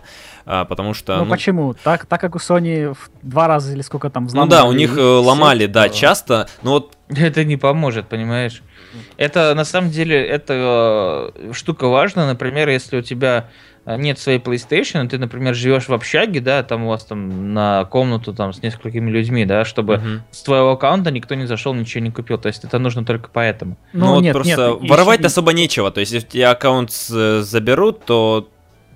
А, потому что... Ну, ну почему? Так, так как у Sony в два раза или сколько там взломали... Ну да, у них э, ломали, все, да, часто, но вот... Это не поможет, понимаешь? Это, на самом деле, это э, штука важная. Например, если у тебя а, нет своей PlayStation, ты, например, живешь в общаге, да, там у вас там на комнату там с несколькими людьми, да, чтобы uh-huh. с твоего аккаунта никто не зашел, ничего не купил. То есть это нужно только поэтому. Ну, ну вот нет, просто нет, воровать еще... особо нечего. То есть если тебя аккаунт заберут, то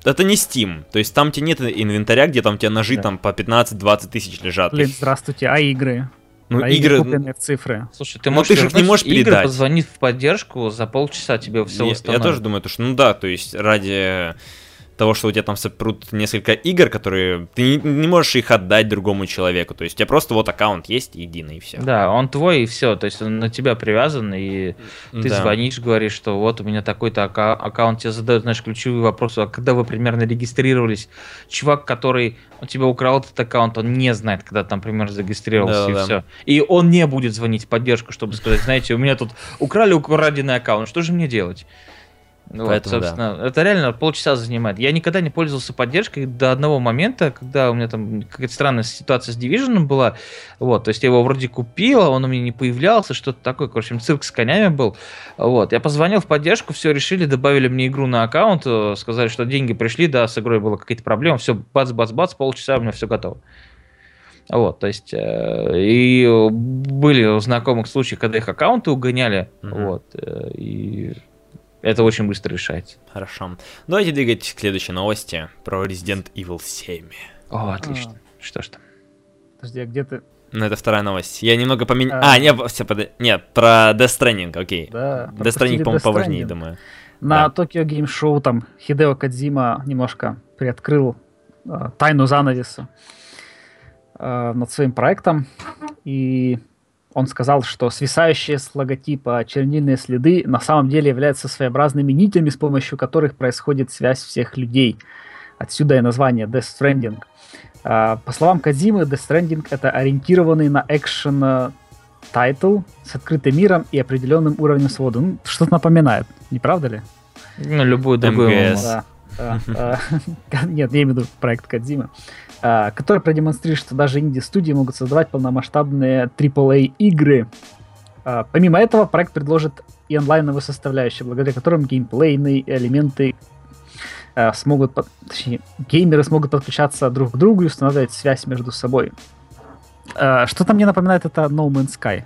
это не Steam. То есть там тебе нет инвентаря, где там у тебя ножи да. там по 15-20 тысяч лежат. Блин, здравствуйте, а игры? Ну, а игры... купленные в цифры. Слушай, ты можешь ну, ты их не можешь игры, передать. позвонить в поддержку, за полчаса тебе все я, я тоже думаю, что, ну да, то есть ради того, что у тебя там сопрут несколько игр, которые ты не, не можешь их отдать другому человеку. То есть у тебя просто вот аккаунт есть единый и все. Да, он твой и все. То есть он на тебя привязан, и ты Да. звонишь, говоришь, что вот у меня такой-то ака- аккаунт, тебе задают, знаешь, ключевые вопросы, а когда вы примерно регистрировались? Чувак, который у тебя украл этот аккаунт, он не знает, когда там примерно зарегистрировался, и Да-да-да. все. И он не будет звонить в поддержку, чтобы сказать, знаете, у меня тут украли украденный аккаунт, что же мне делать? Ну, вот, Поэтому да. собственно, это реально полчаса занимает. Я никогда не пользовался поддержкой до одного момента, когда у меня там какая-то странная ситуация с Division была. Вот, то есть я его вроде купил, а он у меня не появлялся, что-то такое. Короче, цирк с конями был. Вот, я позвонил в поддержку, все решили, добавили мне игру на аккаунт, э, сказали, что деньги пришли, да, с игрой было какие-то проблемы, все, бац-бац-бац, полчаса у меня все готово. Вот, то есть, э, и были у знакомых случаи, когда их аккаунты угоняли, Мгм. вот, э, и это очень быстро решается. Хорошо. Давайте двигать к следующей новости про Resident Evil 7. О, отлично. Что ж там? Подожди, а где ты? Ну, это вторая новость. Я немного поменял... А. А, не, все, подожди. Нет, про Death Stranding, окей. Да, Death Stranding, по-моему, поважнее, думаю. На Да. Tokyo Game Show там Хидео Кадзима немножко приоткрыл э, тайну занавеса э, над своим проектом. И он сказал, что свисающие с логотипа чернильные следы на самом деле являются своеобразными нитями, с помощью которых происходит связь всех людей. Отсюда и название Death Stranding. А, По словам Кадзимы, Death Stranding это ориентированный на экшен э, title с открытым миром и определенным уровнем свободы. Ну, что-то напоминает, не правда ли? Ну, любую другую. МГС. Да. Да, а, Нет, я имею в виду проект Кадзима, а, который продемонстрирует, что даже инди-студии могут создавать полномасштабные AAA игры. А, Помимо этого, проект предложит и онлайновые составляющие, благодаря которым геймплейные элементы а, смогут, точнее, геймеры смогут подключаться друг к другу и устанавливать связь между собой. А, Что-то мне напоминает это No Man's Sky.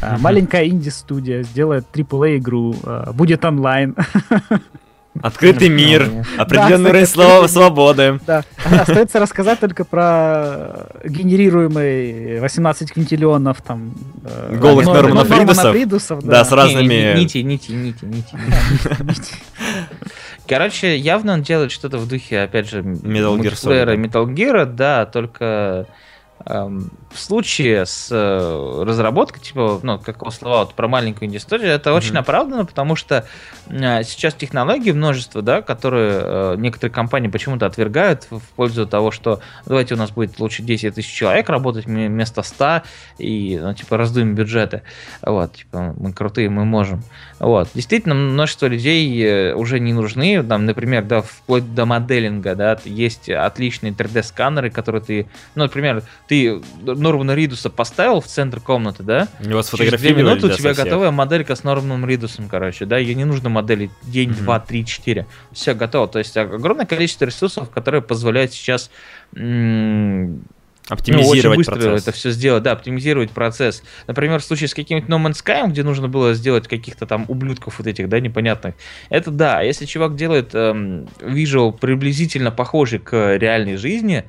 А, Маленькая инди-студия сделает AAA игру, а, будет онлайн. Открытый мир, определенный уровень слова свободы. Да. Остается рассказать только про генерируемый 18 квинтиллионов там... э, Голых Нор- Норманов Ридусов? Да, с разными... Нити, нити, нити, нити. Короче, явно он делает что-то в духе, опять же, Metal Gear. Metal Gear, да, только в случае с э, разработкой, типа, ну, как его слова вот, про маленькую инди-студию, это Мгм. очень оправдано, потому что э, сейчас технологий множество, да, которые э, некоторые компании почему-то отвергают в пользу того, что давайте у нас будет лучше 10 тысяч человек работать вместо 100 и, ну, типа, раздуем бюджеты. Вот, типа, мы крутые, мы можем. Вот. Действительно, множество людей уже не нужны. Там, например, да, вплоть до моделинга, да, есть отличные 3D-сканеры, которые ты, ну, например, ты Нормана Ридуса поставил в центр комнаты, да, Его Через две минуты у тебя со всех. готовая моделька с Норманом Ридусом, короче, да, ей не нужно модели день, Мгм. два, три, четыре. Все готово. То есть огромное количество ресурсов, которые позволяют сейчас м, ну, очень Оптимизировать быстро процесс. это все сделать, да, оптимизировать процесс. Например, в случае с каким-нибудь No Man's Sky, где нужно было сделать каких-то там ублюдков вот этих, да, непонятных, это да, если чувак делает эм, визуал приблизительно похожий к реальной жизни,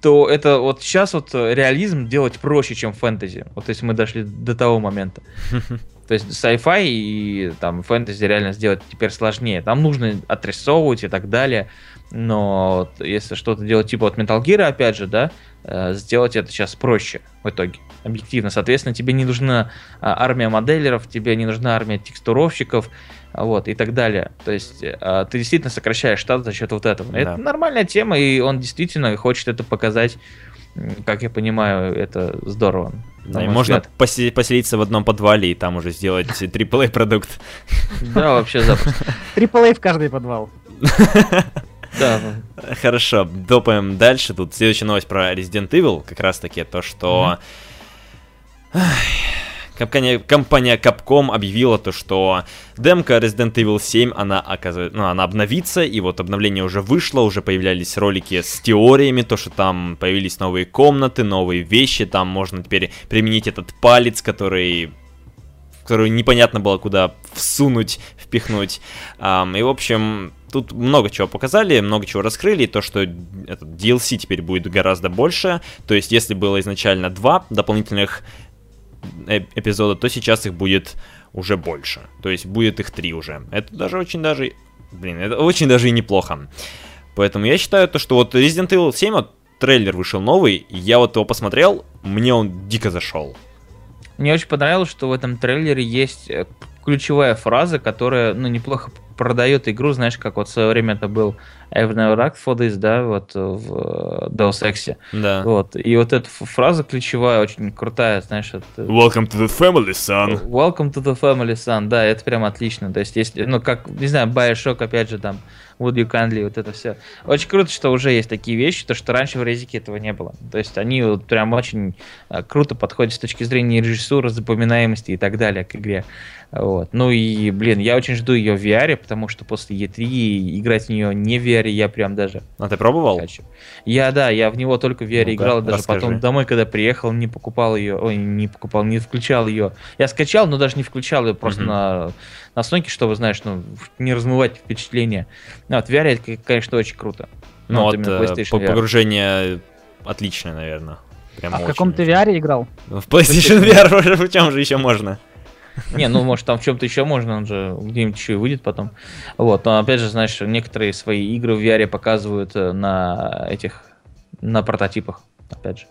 то это вот сейчас вот э, реализм делать проще, чем фэнтези. Вот есть мы дошли до того момента. То есть sci-fi и там фэнтези реально сделать теперь сложнее. Там нужно отрисовывать и так далее. Но вот если что-то делать типа вот Metal Gear, опять же, да, э, сделать это сейчас проще в итоге, объективно. Соответственно, тебе не нужна а, армия моделеров, тебе не нужна армия текстуровщиков, вот, и так далее. То есть э, ты действительно сокращаешь штат за счет вот этого. Да. Это нормальная тема, и он действительно хочет это показать. Как я понимаю, это здорово. Да, и можно посе- поселиться в одном подвале и там уже сделать AAA продукт. Да, вообще запросто. AAA в каждый подвал. Да, Хорошо, допаем дальше. Тут следующая новость про Resident Evil. Как раз таки то, что... Ай, Компания, компания Capcom объявила то, что демка Resident Evil 7, она оказывает, ну, она обновится, и вот обновление уже вышло, уже появлялись ролики с теориями, то, что там появились новые комнаты, новые вещи, там можно теперь применить этот палец, который которую непонятно было куда всунуть, впихнуть. Ам, и, в общем, тут много чего показали, много чего раскрыли, и то, что этот DLC теперь будет гораздо больше. То есть, если было изначально два дополнительных эпизода, то сейчас их будет уже больше. То есть, будет их три уже. Это даже очень даже блин, это очень даже и неплохо. Поэтому я считаю то, что вот Resident Evil 7, вот трейлер вышел новый, я вот его посмотрел, мне он дико зашел. Мне очень понравилось, что в этом трейлере есть э, ключевая фраза, которая, ну, неплохо продает игру, знаешь, как вот в свое время это был I've never asked for this, да, вот в Deus Ex. Да. Вот. И вот эта фраза ключевая, очень крутая, знаешь. Это... Welcome to the family, son. Welcome to the family, son, да, это прям отлично. То есть, если, ну, как, не знаю, Bioshock, опять же, там, Would You Kindly, вот это все. Очень круто, что уже есть такие вещи, то, что раньше в Резике этого не было. То есть, они вот прям очень а, круто подходят с точки зрения режиссуры, запоминаемости и так далее к игре. Вот. Ну и, блин, я очень жду ее в VR, потому что после E3 играть в нее не в VR я прям даже... А ты пробовал? Хочу. Я, да, я в него только в VR ну играл, даже расскажи. потом домой, когда приехал, не покупал ее, ой, не покупал, не включал ее. Я скачал, но даже не включал ее просто mm-hmm. на, на Соньке, чтобы, знаешь, ну, не размывать впечатление. Ну, вот, в VR это, конечно, очень круто. Ну, вот, вот э, погружение отличное, наверное. Прям а в каком ты VR играл? В PlayStation VR, в чем же еще можно? Не, ну, может, там в чем-то еще можно, он же где-нибудь еще и выйдет потом. Вот, но опять же, знаешь, некоторые свои игры в VR показывают э, на этих, на прототипах, опять же,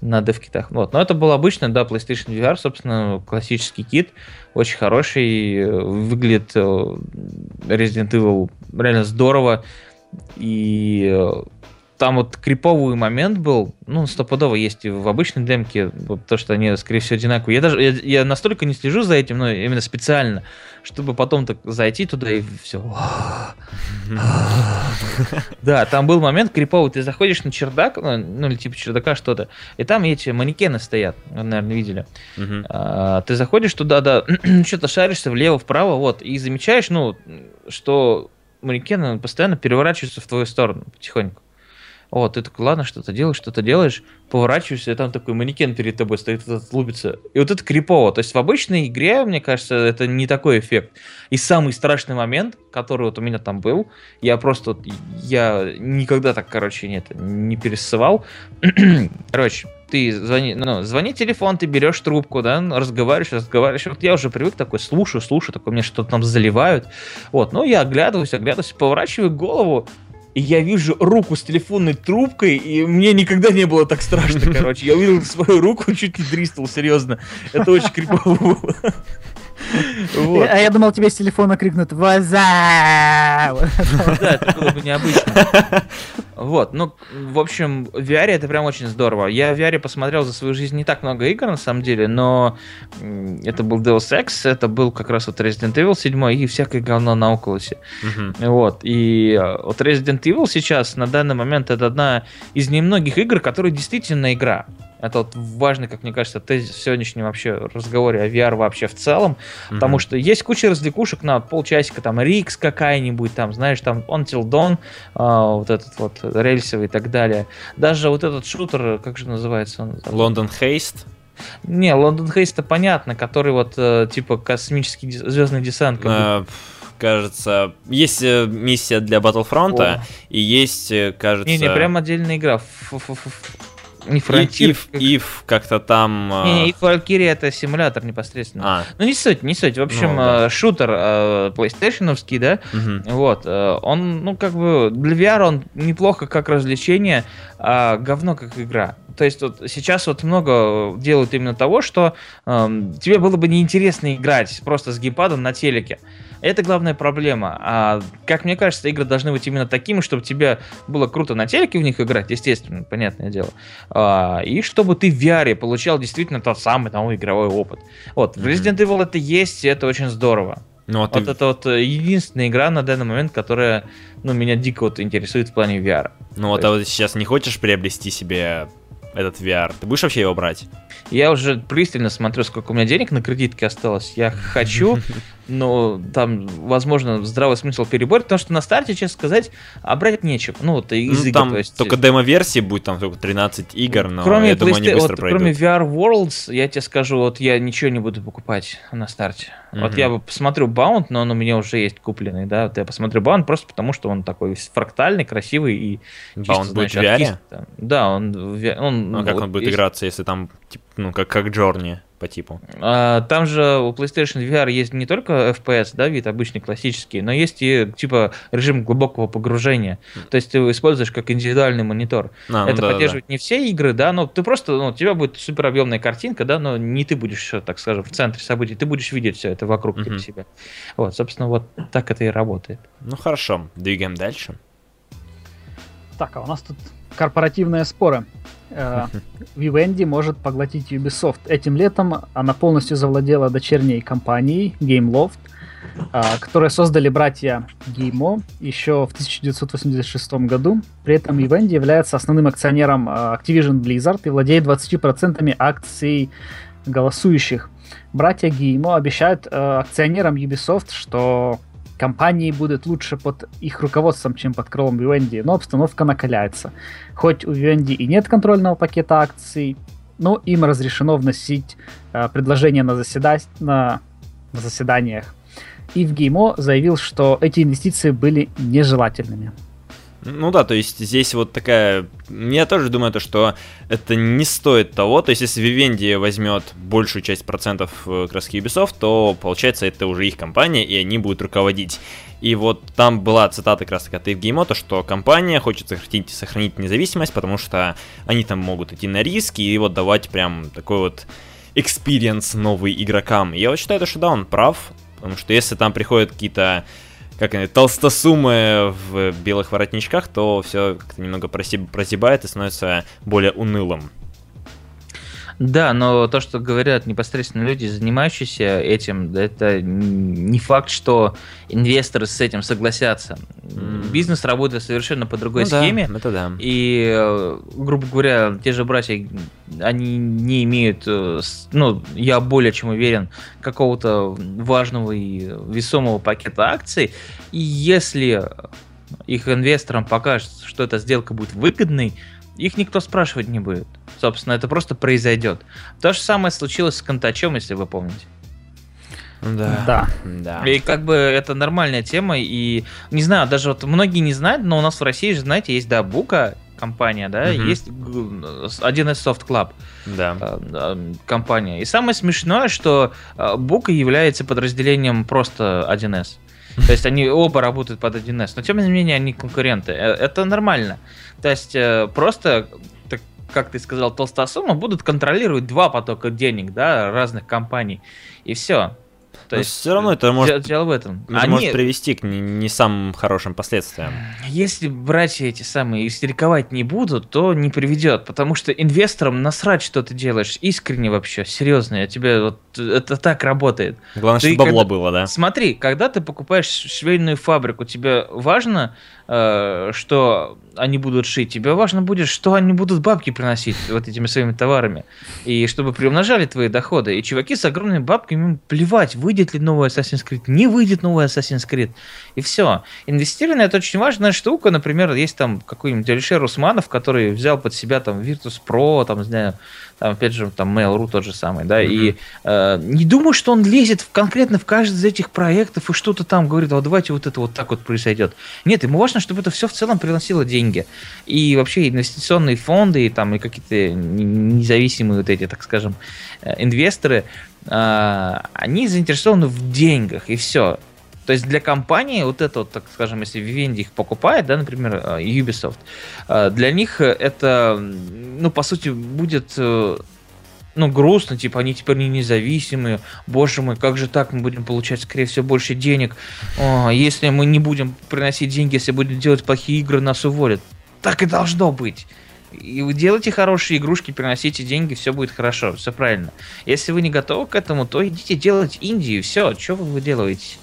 на дев-китах. Вот, но это был обычный, да, PlayStation VR, собственно, классический кит, очень хороший, э, выглядит э, Resident Evil реально здорово, и там вот криповый момент был, ну, стопудово есть и в обычной демке, то, что они, скорее всего, одинаковые. Я даже, я, я настолько не слежу за этим, но именно специально, чтобы потом так зайти туда и все. Да, там был момент криповый, ты заходишь на чердак, ну, ну или типа чердака что-то, и там эти манекены стоят, наверное, видели. А, ты заходишь туда, да, что-то шаришься влево-вправо, вот, и замечаешь, ну, что манекены постоянно переворачиваются в твою сторону потихоньку. Вот, ты такой, ладно, что-то делаешь, что-то делаешь, поворачиваешься, и там такой манекен перед тобой стоит, этот лупится. И вот это крипово. То есть в обычной игре, мне кажется, это не такой эффект. И самый страшный момент, который вот у меня там был, я просто, я никогда так, короче, нет, не пересывал. короче, ты звони, ну, звони телефон, ты берешь трубку, да, разговариваешь, разговариваешь. Вот я уже привык такой, слушаю, слушаю, такой, мне что-то там заливают. Вот, ну, я оглядываюсь, оглядываюсь, поворачиваю голову, и я вижу руку с телефонной трубкой, и мне никогда не было так страшно, короче. Я увидел свою руку, чуть не дристал, серьезно. Это очень крипово было. Вот. А я думал, тебе с телефона крикнут «Ваза!» Да, это было бы необычно. Вот, ну, в общем, в VR это прям очень здорово. Я в VR посмотрел за свою жизнь не так много игр, на самом деле, но это был Deus Ex, это был как раз вот Resident Evil 7 и всякое говно на Oculus. Вот, и э, вот Resident Evil сейчас, на данный момент, это одна из немногих игр, которые действительно игра. Это вот важный, как мне кажется, тезис в сегодняшнем вообще разговоре о VR вообще в целом. Mm-hmm. Потому что есть куча развлекушек на полчасика, там Рикс какая-нибудь, там, знаешь, там Until Dawn, а, вот этот вот рельсовый и так далее. Даже вот этот шутер, как же называется он? Лондон Хейст? Не, Лондон Хейст это понятно, который вот э, типа космический звездный десант. Как кажется, есть э, миссия для Battlefront, О. и есть, э, кажется... Не, не, прям отдельная игра. Ф-ф-ф не фронтир. Ив, как... Ив как-то там... Не, не, Ив Valkyrie это симулятор непосредственно. А. Ну, не суть, не суть. В общем, ну, да. Э, шутер э, PlayStation, да? Угу. Вот. Он, ну, как бы, для VR он неплохо как развлечение, а говно как игра. То есть вот сейчас вот много делают именно того, что э, тебе было бы неинтересно играть просто с геймпадом на телеке. Это главная проблема. А, как мне кажется, игры должны быть именно такими, чтобы тебе было круто на телеке в них играть, естественно, понятное дело. А, и чтобы ты в VR получал действительно тот самый там, игровой опыт. Вот, в Resident Evil это есть, и это очень здорово. Ну, а вот ты... это вот единственная игра на данный момент, которая ну, меня дико вот интересует в плане VR. Ну вот, а вот сейчас не хочешь приобрести себе этот VR? Ты будешь вообще его брать? Я уже пристально смотрю, сколько у меня денег на кредитке осталось. Я хочу, но там, возможно, здравый смысл перебор, потому что на старте, честно сказать, а брать нечего. Ну, вот из ну, игр, там то есть... только демо-версии будет, там только 13 игр, но кроме я думаю, они быстро вот, пройдут. Кроме VR Worlds, я тебе скажу, вот я ничего не буду покупать на старте. Mm-hmm. Вот я посмотрю Bound, но он у меня уже есть купленный, да, вот я посмотрю Bound просто потому, что он такой фрактальный, красивый и Bound чисто, будет знаешь, в VR? Да, он... он а как он будет играться, если там типа, ну, как, как Journey по типу. А, там же у PlayStation VR есть не только FPS, да, вид обычный классический, но есть и типа режим глубокого погружения. То есть ты его используешь как индивидуальный монитор. А, ну Это да, поддерживает не все игры, да, но ты просто, ну, у тебя будет супер объемная картинка, да, но не ты будешь, всё, так скажем, в центре событий, ты будешь видеть все это вокруг типа, себя. Вот, собственно, вот так это и работает. да. Ну хорошо, двигаем дальше. Так, а у нас тут корпоративные споры. Э, Vivendi может поглотить Ubisoft. Этим летом она полностью завладела дочерней компанией Gameloft, э, которые создали братья Геймо еще в 1986 году. При этом Vivendi является основным акционером э, Activision Blizzard и владеет 20% акций голосующих. Братья Геймо обещают акционерам Ubisoft, что компании будет лучше под их руководством, чем под крылом Vivendi, но обстановка накаляется. Хоть у Vivendi и нет контрольного пакета акций, но им разрешено вносить э, предложения на, заседа- на, на заседаниях. И в Геймо заявил, что эти инвестиции были нежелательными. Ну да, то есть здесь вот такая... Я тоже думаю, то, что это не стоит того. То есть если Vivendi возьмет большую часть процентов э, краски Ubisoft, то получается это уже их компания, и они будут руководить. И вот там была цитата как раз таки от Ива Гиймо, то что компания хочет сохранить, сохранить независимость, потому что они там могут идти на риски и вот давать прям такой вот experience новый игрокам. Я вот считаю, то, что да, он прав, потому что если там приходят какие-то как они, толстосумы в белых воротничках, то все как-то немного проси- прозябает и становится более унылым. Да, но то, что говорят непосредственно люди, занимающиеся этим, да, это не факт, что инвесторы с этим согласятся. М. Бизнес работает совершенно по другой Ну да, схеме. это да. И, э, грубо говоря, те же братья, они не имеют, э, ну, я более чем уверен, какого-то важного и весомого пакета акций. И если их инвесторам покажется, что эта сделка будет выгодной, их никто спрашивать не будет. Собственно, это просто произойдет. То же самое случилось с Контачом, если вы помните. Да. Да. Да. И как бы это нормальная тема, и не знаю, даже вот многие не знают, но у нас в России же, знаете, есть, да, Бука компания, да, Мгм. есть г- один из Soft Club Да. э, э, компания. И самое смешное, что э, Бука является подразделением просто 1С. То есть они оба работают под 1С, но тем не менее они конкуренты. Это нормально. То есть э, просто, так, как ты сказал, толстосумы будут контролировать два потока денег, да, разных компаний. И все. То Но есть всё равно это может- дело, дело в этом. Это Они- может привести к не, не самым хорошим последствиям. если братья эти самые истериковать не будут, то не приведет, потому что инвесторам насрать, что ты делаешь, искренне вообще, серьезно, я тебе вот это так работает. Главное, Ты чтобы бабло когда- было, да? Смотри, когда ты покупаешь швейную фабрику, тебе важно, э, что они будут шить, тебе важно будет, что они будут бабки приносить вот этими своими товарами, и чтобы приумножали твои доходы. И чуваки с огромными бабками, им плевать, выйдет ли новый Assassin's Creed, не выйдет новый Assassin's Creed, и все. Инвестирование это очень важная штука, например, есть там какой-нибудь Алишер Усманов, который взял под себя там Virtus Pro, там, не знаю, там, опять же, там Mail.ru тот же самый, да, и э, не думаю, что он лезет в, конкретно в каждый из этих проектов и что-то там говорит, вот давайте вот это вот так вот произойдет. Нет, ему важно, чтобы это все в целом приносило деньги. И вообще инвестиционные фонды, и там и какие-то независимые вот эти, так скажем, э, инвесторы, они заинтересованы в деньгах, и все. То есть для компании вот это вот, так скажем, если Vivendi их покупает, да, например, э, Ubisoft, э, для них это, ну, по сути, будет э, ну, грустно, типа, они теперь не независимые, боже мой, как же так, мы будем получать, скорее всего, больше денег, О, если мы не будем приносить деньги, если будем делать плохие игры, нас уволят. Так и должно быть. И вы делайте хорошие игрушки, приносите деньги, все будет хорошо, все правильно. Если вы не готовы к этому, то идите делать Индию, все, что вы, вы делаете?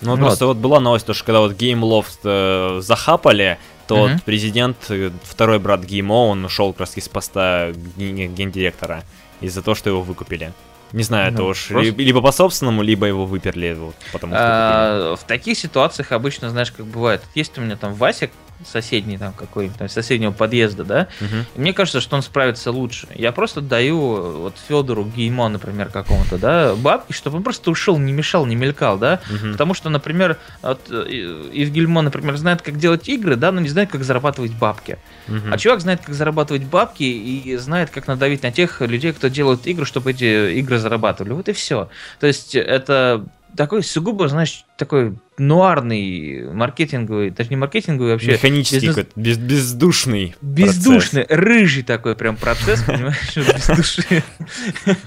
Ну, вот просто вот была новость, то, что когда вот Gameloft э, захапали, то вот президент, э, второй брат Геймо, он ушел как раз из поста ген- гендиректора из-за того, что его выкупили. Не знаю, это Ну, уж просто- ли- либо по собственному, либо его выперли, вот, потому что. А, в таких ситуациях обычно, знаешь, как бывает, есть у меня там Васик, соседний там какой-нибудь, соседнего подъезда, да, и мне кажется, что он справится лучше. Я просто даю вот Федору Геймо, например, какому-то, да, бабки, чтобы он просто ушел, не мешал, не мелькал, да, Мгм. Потому что, например, вот, э, Ив Гильмо, например, знает, как делать игры, да, но не знает, как зарабатывать бабки. Мгм. А чувак знает, как зарабатывать бабки и знает, как надавить на тех людей, кто делают игры, чтобы эти игры зарабатывали. Вот и все. То есть это такой сугубо, знаешь, такой нуарный, маркетинговый, даже не маркетинговый, вообще Механический какой-то, без- бездушный бездушный, рыжий такой прям процесс, понимаешь, без души.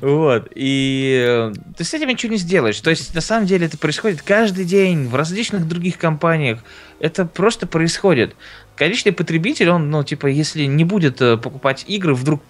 Вот. И э, ты с этим ничего не сделаешь. То есть, на самом деле, это происходит каждый день в различных других компаниях. Это просто происходит. Конечный потребитель, он, ну, типа, если не будет э, покупать игры вдруг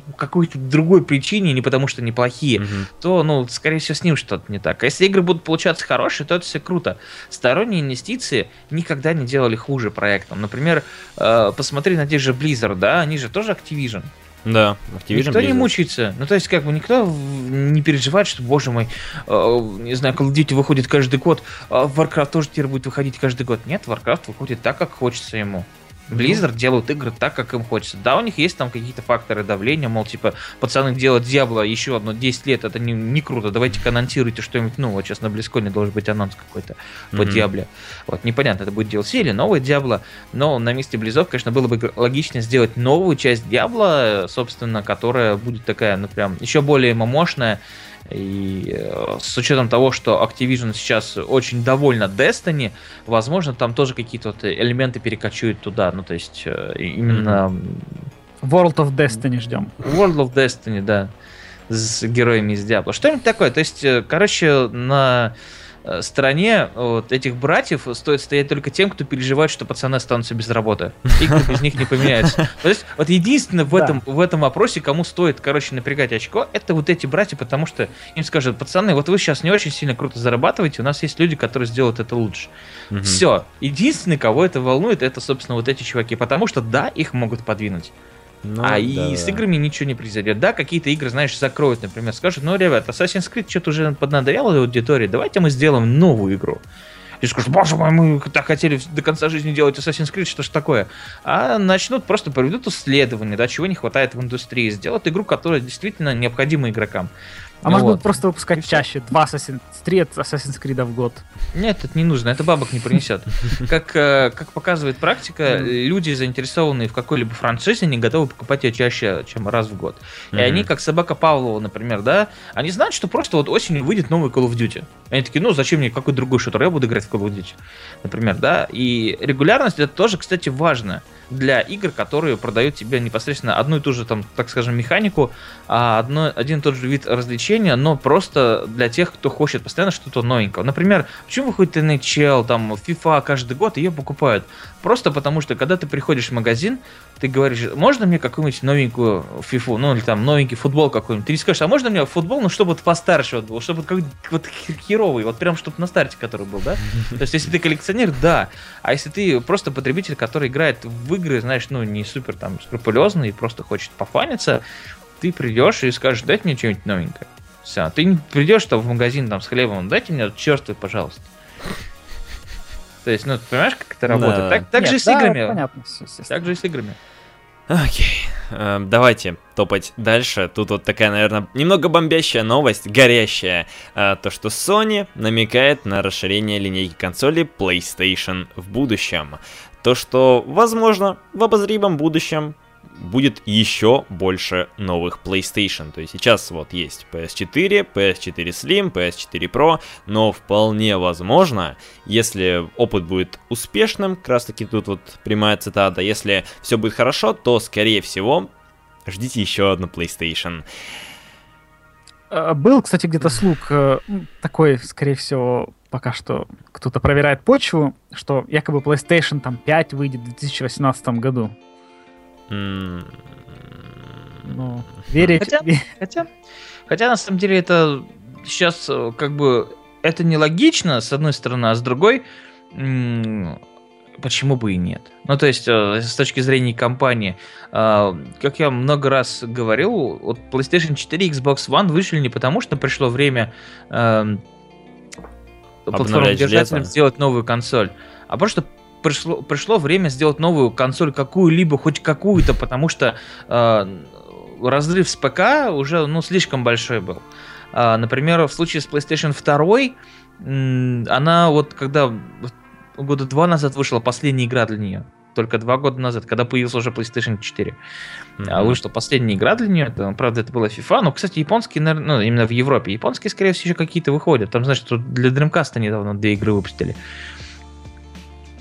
по какой-то другой причине, не потому что они плохие, процесс. Мгм. то, ну, скорее всего, с ним что-то не так. А если игры будут получаться хорошие, то это все круто. Сторонние инвестиции никогда не делали хуже проектам. Например, э, посмотри на тех же Blizzard, да, они же тоже Activision. Да, Activision никто не Blizzard. мучается. Ну, то есть, как бы никто не переживает, что, боже мой, э, не знаю, Call of Duty выходит каждый год, а Warcraft тоже теперь будет выходить каждый год. Нет, Warcraft выходит так, как хочется ему. Blizzard делают игры так, как им хочется. Да, у них есть там какие-то факторы давления, мол, типа, пацаны делают Диабло еще одно 10 лет, это не, не круто, давайте-ка анонсируйте что-нибудь, ну, вот сейчас на Близконе должен быть анонс какой-то по Мгм. Диабле. Вот, непонятно, это будет DLC или новое Диабло, но на месте Близов, конечно, было бы логично сделать новую часть Диабло, собственно, которая будет такая, ну, прям, еще более мамошная, и э, с учетом того, что Activision сейчас очень довольна Destiny, возможно, там тоже какие-то вот элементы перекочуют туда. Ну, то есть, э, именно World of Destiny ждем. World of Destiny, да, с героями из Diablo. Что-нибудь такое. То есть, э, короче, на э, стороне вот этих братьев стоит стоять только тем, кто переживает, что пацаны останутся без работы. Игры без них не поменяются. То есть, вот единственное в Да. этом, в этом вопросе, кому стоит, короче, напрягать очко, это вот эти братья, потому что им скажут, пацаны, вот вы сейчас не очень сильно круто зарабатываете, у нас есть люди, которые сделают это лучше. Мгм. Все. Единственный, кого это волнует, это, собственно, вот эти чуваки. Потому что, да, их могут подвинуть. Ну, а и да, с да. играми ничего не произойдет. Да, какие-то игры, знаешь, закроют, например, скажут, ну, ребят, Assassin's Creed что-то уже поднадоело аудитории, давайте мы сделаем новую игру. И скажут, боже мой, мы так хотели до конца жизни делать Assassin's Creed, что ж такое? А начнут просто проведут исследования, да, чего не хватает в индустрии, сделают игру, которая действительно необходима игрокам. А Ну может вот. быть просто выпускать чаще. Два Assassin's, три Assassin's Creed в год. Нет, это не нужно, это бабок не принесет. Как, э, как показывает практика, люди, заинтересованные в какой-либо франшизе, не готовы покупать ее чаще, чем раз в год. И они, как собака Павлова, например, да, они знают, что просто вот осенью выйдет новый Call of Duty. Они такие, ну зачем мне какой другой шутер, я буду играть в Call of Duty, например, да. И регулярность это тоже, кстати, важно для игр, которые продают тебе непосредственно одну и ту же, там, так скажем, механику, а одно, один и тот же вид развлечения, но просто для тех, кто хочет постоянно что-то новенького. Например, почему выходит NHL, там, FIFA каждый год, ее покупают? Просто потому что, когда ты приходишь в магазин, ты говоришь, можно мне какую-нибудь новенькую фифу, ну или там новенький футбол какой-нибудь. Ты не скажешь, а можно мне футбол, ну чтобы вот постарше вот был, чтобы вот как вот херовый, вот прям чтобы на старте который был, да? То есть если ты коллекционер, да. А если ты просто потребитель, который играет в игры, знаешь, ну не супер там скрупулезно и просто хочет пофаниться, ты придешь и скажешь, дайте мне что-нибудь новенькое. Все, ты не придешь там в магазин там с хлебом, дайте мне черствый, пожалуйста. То есть, ну, ты понимаешь, как это работает? Да. Так, так же и Нет, с да, играми. Понятно. Так же и с играми. Окей, э, давайте топать дальше. Тут вот такая, наверное, немного бомбящая новость, горящая. Э, то, что Sony намекает на расширение линейки консолей PlayStation в будущем. То, что, возможно, в обозримом будущем будет еще больше новых PlayStation. То есть сейчас вот есть PS4, PS4 Slim, PS4 Pro, но вполне возможно, если опыт будет успешным, как раз таки тут вот прямая цитата, если все будет хорошо, то скорее всего ждите еще одну PlayStation. Э, Был, кстати, где-то слух э, такой, скорее всего, пока что кто-то проверяет почву, что якобы PlayStation там 5 выйдет в 2018 году. Ну, верить... Хотя- Хотя, хотя на самом деле это сейчас э, как бы это нелогично, с одной стороны, а с другой, почему бы и нет? Ну, то есть, э, с точки зрения компании, э, как я много раз говорил, вот PlayStation 4 и Xbox One вышли не потому, что пришло время э, Обновлять платформодержателям сделать новую консоль, а просто пришло, пришло время сделать новую консоль, какую-либо, хоть какую-то, потому что э, разрыв с ПК уже ну, слишком большой был. Э, например, в случае с PlayStation 2, она вот когда года два назад вышла последняя игра для нее, только два года назад, когда появился уже PlayStation 4. Mm-hmm. А вышла последняя игра для нее, это, правда, это была FIFA, но, кстати, японские, наверное, ну, именно в Европе, японские, скорее всего, еще какие-то выходят. Там, тут для Dreamcast недавно две игры выпустили.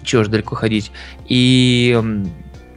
Чего ж далеко ходить. И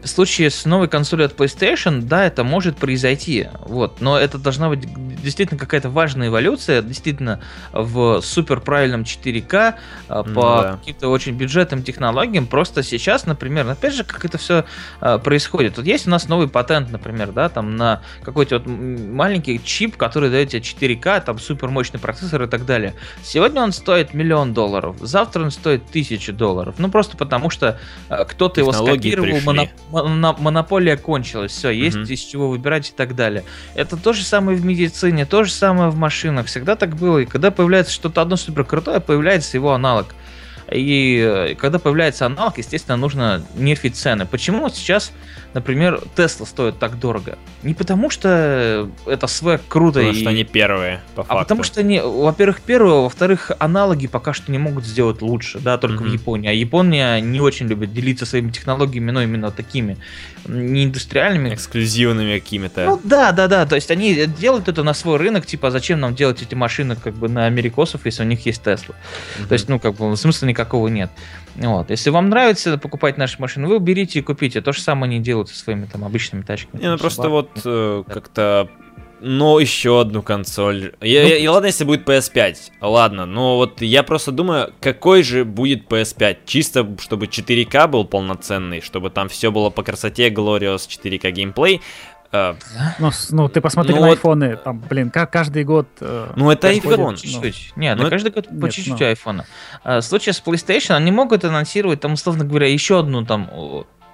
в случае с новой консолью от PlayStation, да, это может произойти, вот, но это должна быть действительно какая-то важная эволюция, действительно в супер правильном 4К mm, по да. каким-то очень бюджетным технологиям. Просто сейчас, например, опять же, как это все а, происходит. Вот есть у нас новый патент, например, да, там на какой-то вот маленький чип, который дает тебе 4К, там супер мощный процессор и так далее. Сегодня он стоит миллион долларов, завтра он стоит тысячу долларов. Ну просто потому что а, кто-то его скопировал, моноп монополия кончилась, все, есть угу. из чего выбирать и так далее. Это то же самое в медицине, то же самое в машинах, всегда так было. И когда появляется что-то одно супер крутое, появляется его аналог. И э, когда появляется аналог, естественно, нужно нерфить цены. Почему сейчас например, Тесла стоит так дорого? Не потому что это свек круто. Потому и... что они первые, по факту. А потому что они, во-первых, первые, во-вторых, аналоги пока что не могут сделать лучше, да, только mm-hmm. в Японии. А Япония не очень любит делиться своими технологиями, но именно такими, не индустриальными. Эксклюзивными какими-то. Ну да, да, да, то есть они делают это на свой рынок, типа, зачем нам делать эти машины как бы на америкосов, если у них есть Тесла? Mm-hmm. То есть, ну, как бы смысла никакого нет. Вот. Если вам нравится покупать наши машины, вы берите и купите. То же самое они делают со своими там обычными тачками. Не, ну просто вот э, как-то ну, еще одну консоль. Я, ну, я, и ладно, если будет PS5. Ладно, но вот я просто думаю, какой же будет PS5. Чисто, чтобы 4К был полноценный, чтобы там все было по красоте, Glorious 4К геймплей. Uh, ну, ну, ты посмотри ну, на айфоны, там, блин, как каждый год... Uh, ну, это iPhone. Чуть-чуть. Ну, Нет, ну, каждый год по чуть-чуть ну. айфона. Uh, в случае с PlayStation они могут анонсировать, там, условно говоря, еще одну там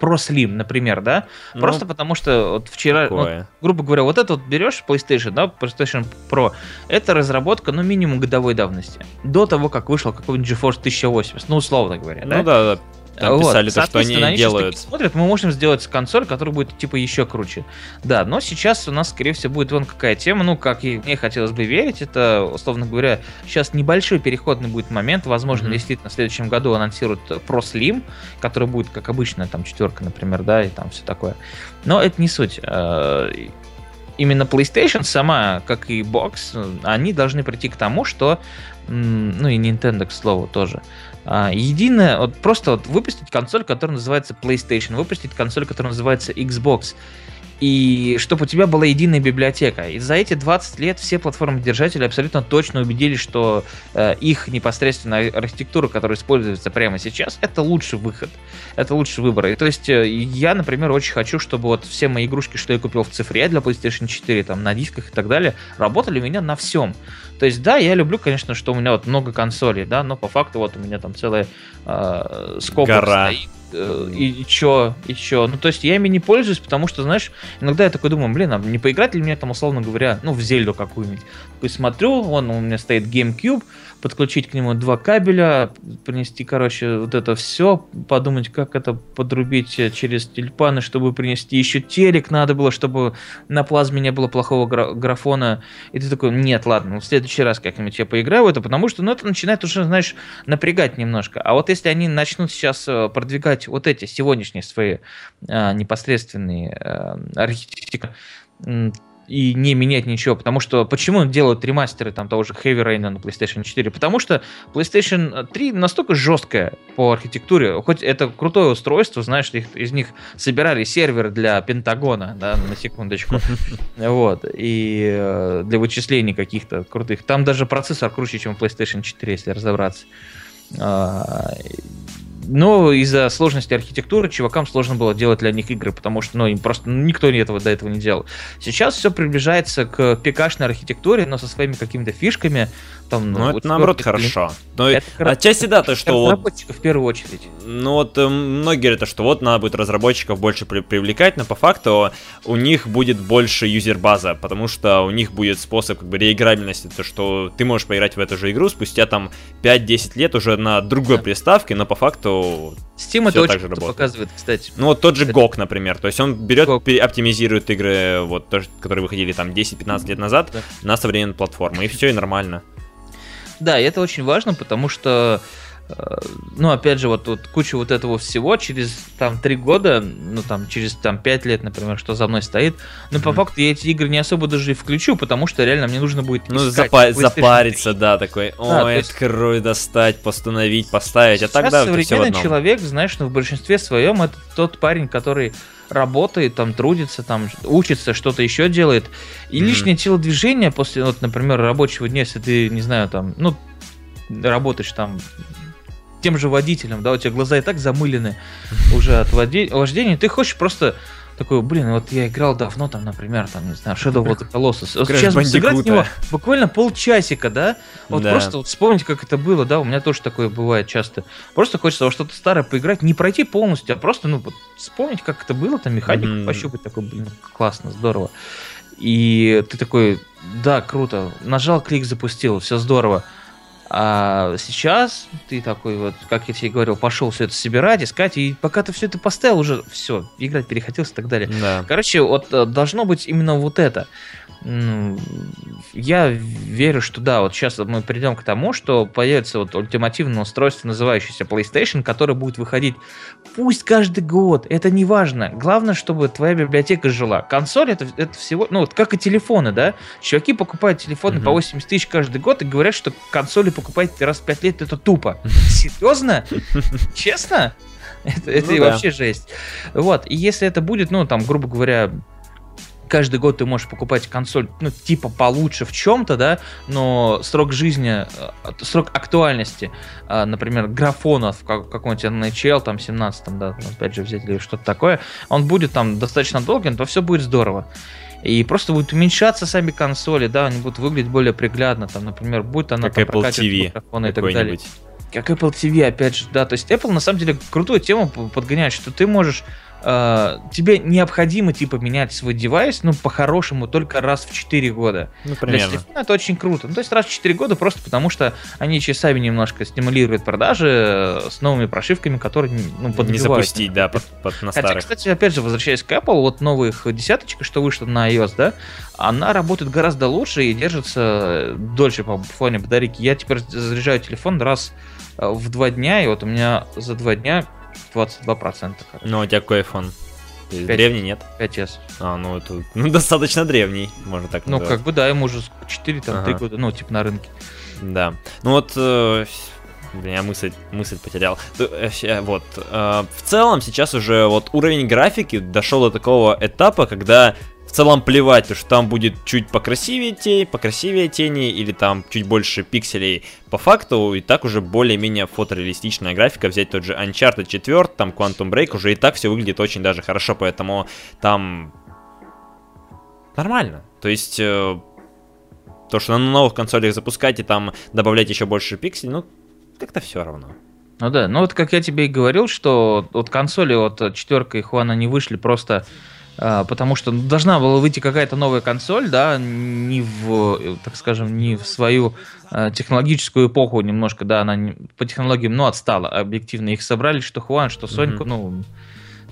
Pro Slim, например, да? Ну, Просто потому что вот вчера, вот, грубо говоря, вот это вот берешь PlayStation, да, PlayStation Pro, это разработка, ну, минимум годовой давности. До того, как вышел какой-нибудь GeForce 1080, ну, условно говоря, да? Ну да, да там вот. писали то, что они, они делают. смотрят, мы можем сделать консоль, которая будет типа еще круче. Да, но сейчас у нас, скорее всего, будет вон какая тема, ну, как и мне хотелось бы верить, это, условно говоря, сейчас небольшой переходный будет момент, возможно, mm-hmm. действительно в следующем году анонсируют Pro Slim, который будет, как обычно, там, четверка, например, да, и там все такое. Но это не суть э, именно PlayStation сама, как и Box, они должны прийти к тому, что, ну и Nintendo, к слову, тоже, а, единое, вот просто вот выпустить консоль, которая называется PlayStation, выпустить консоль, которая называется Xbox, и чтобы у тебя была единая библиотека. И за эти 20 лет все платформы-держатели абсолютно точно убедились, что э, их непосредственно архитектура, которая используется прямо сейчас, это лучший выход, это лучший выбор. И то есть э, я, например, очень хочу, чтобы вот все мои игрушки, что я купил в цифре для PlayStation 4, там, на дисках и так далее, работали у меня на всем. То есть, да, я люблю, конечно, что у меня вот много консолей, да, но по факту вот у меня там целая э, скопа стоит Э, и, и чё, и чё. Ну, то есть я ими не пользуюсь, потому что, знаешь, иногда я такой думаю, блин, а не поиграть ли мне там, условно говоря, ну, в Зельду какую-нибудь. Такой смотрю, вон у меня стоит GameCube, подключить к нему два кабеля, принести, короче, вот это все, подумать, как это подрубить через тюльпаны, чтобы принести еще телек надо было, чтобы на плазме не было плохого гра- графона. И ты такой, нет, ладно, ну, в следующий раз как-нибудь я поиграю в это, потому что, ну, это начинает уже, знаешь, напрягать немножко. А вот если они начнут сейчас э, продвигать вот эти сегодняшние свои а, непосредственные а, архитектуры, и не менять ничего. Потому что почему делают ремастеры там того же Heavy Rain на PlayStation 4? Потому что PlayStation 3 настолько жесткая по архитектуре, хоть это крутое устройство, знаешь, их, из них собирали сервер для Пентагона, да, на секундочку. Вот. И э, для вычислений каких-то крутых. Там даже процессор круче, чем PlayStation 4, если разобраться. Но из-за сложности архитектуры чувакам сложно было делать для них игры, потому что ну, им просто никто этого до этого не делал. Сейчас все приближается к пикашной архитектуре, но со своими какими-то фишками, там, ну, вот это наоборот хорошо. Но это отчасти да, то, что вот... в первую очередь. Ну вот э, многие говорят, что вот надо будет разработчиков больше при привлекать, но по факту у них будет больше юзер-база, потому что у них будет способ как бы реиграбельности, то что ты можешь поиграть в эту же игру спустя там 5-10 лет уже на другой да. приставке, но по факту Steam это очень работает. показывает, кстати. Ну вот тот же Это- GOG, например, то есть он берет, GOG. оптимизирует игры, вот, которые выходили там 10-15 лет назад Да. на современные платформы, и все, и нормально. Да, и это очень важно, потому что, э, ну, опять же, вот, вот куча вот этого всего через там три года, ну, там, через там пять лет, например, что за мной стоит, ну, по Мгм. факту я эти игры не особо даже и включу, потому что реально мне нужно будет Ну, запа- запариться, да, такой, то ой, есть- открой, достать, постановить, поставить, а тогда все в современный одном. человек, знаешь, ну, в большинстве своем это тот парень, который работает, там, трудится, там, учится, что-то еще делает. И Мгм. лишнее телодвижение после, вот, например, рабочего дня, если ты, не знаю, там, ну, работаешь там тем же водителем, да, у тебя глаза и так замылены уже от вождения, ты хочешь просто такой, блин, вот я играл давно, там, например, там, не знаю, Shadow of the Colossus. Вот сейчас бы сыграть в него буквально полчасика, да? Вот Да. просто вот вспомнить, как это было, да, у меня тоже такое бывает часто. Просто хочется во что-то старое поиграть, не пройти полностью, а просто, ну, вот вспомнить, как это было, там, механику Мгм. пощупать, такой, блин, классно, здорово. И ты такой, да, круто, нажал клик, запустил, все здорово. А сейчас ты такой вот, как я тебе говорил, пошел все это собирать, искать, и пока ты все это поставил, уже все, играть перехотелось и так далее. Да. Короче, вот э, должно быть именно вот это. М, Я верю, что да, вот сейчас мы придем к тому, что появится вот ультимативное устройство, называющееся PlayStation, которое будет выходить пусть каждый год, это не важно. Главное, чтобы твоя библиотека жила. Консоль это, это всего, ну вот как и телефоны, да? Чуваки покупают телефоны Мгм. по 80 тысяч каждый год и говорят, что консоли покупать раз в 5 лет это тупо. Серьезно? Честно? Это, это Ну и да. вообще жесть. Вот, и если это будет, ну, там, грубо говоря, каждый год ты можешь покупать консоль, ну, типа получше в чем-то, да, но срок жизни, э, срок актуальности, э, например, графона в как- каком-нибудь NHL, там, 17 да, опять же, взять или что-то такое, он будет там достаточно долгим, то все будет здорово. И просто будут уменьшаться сами консоли, да, они будут выглядеть более приглядно, там, например, будет она Как там Apple TV и так далее как Apple TV, опять же, да, то есть Apple на самом деле крутую тему подгоняет, что ты можешь, э, тебе необходимо типа менять свой девайс, ну по-хорошему только раз в 4 года. Ну, Для телефона это очень круто. Ну, то есть раз в 4 года просто потому, что они часами немножко стимулируют продажи э, с новыми прошивками, которые ну, Не подбивают. запустить, да, под, под- на Хотя, старых. кстати, опять же, возвращаясь к Apple, вот новых десяточка, что вышла на iOS, да, она работает гораздо лучше и держится дольше по фоне батарейки. Я теперь заряжаю телефон раз э, в два дня, и вот у меня за два дня 22%. короче, Ну, у тебя какой iPhone? То есть Пять. Древний, нет? 5S. А, ну, это ну, достаточно древний, можно так Ну, назвать. как бы, да, ему уже 4, там, 3 Ага. года, ну, типа на рынке. Да. Ну вот, э, блин, я мысль, мысль потерял. Э, ща, Вот, э, в целом сейчас уже вот уровень графики дошел до такого этапа, когда в целом плевать, то, что там будет чуть покрасивее тень, покрасивее тени или там чуть больше пикселей. По факту и так уже более-менее фотореалистичная графика. Взять тот же Uncharted 4, там Quantum Break, уже и так все выглядит очень даже хорошо, поэтому там нормально. То есть э, то, что на новых консолях запускать и там добавлять еще больше пикселей, ну, как-то все равно. Ну да, ну вот как я тебе и говорил, что вот консоли вот четверка и Хуана не вышли просто потому что ну, должна была выйти какая-то новая консоль, да, не в, так скажем, не в свою э, технологическую эпоху немножко, да, она по технологиям, ну, отстала объективно. Их собрали, что Хуан, что Соньку, ну,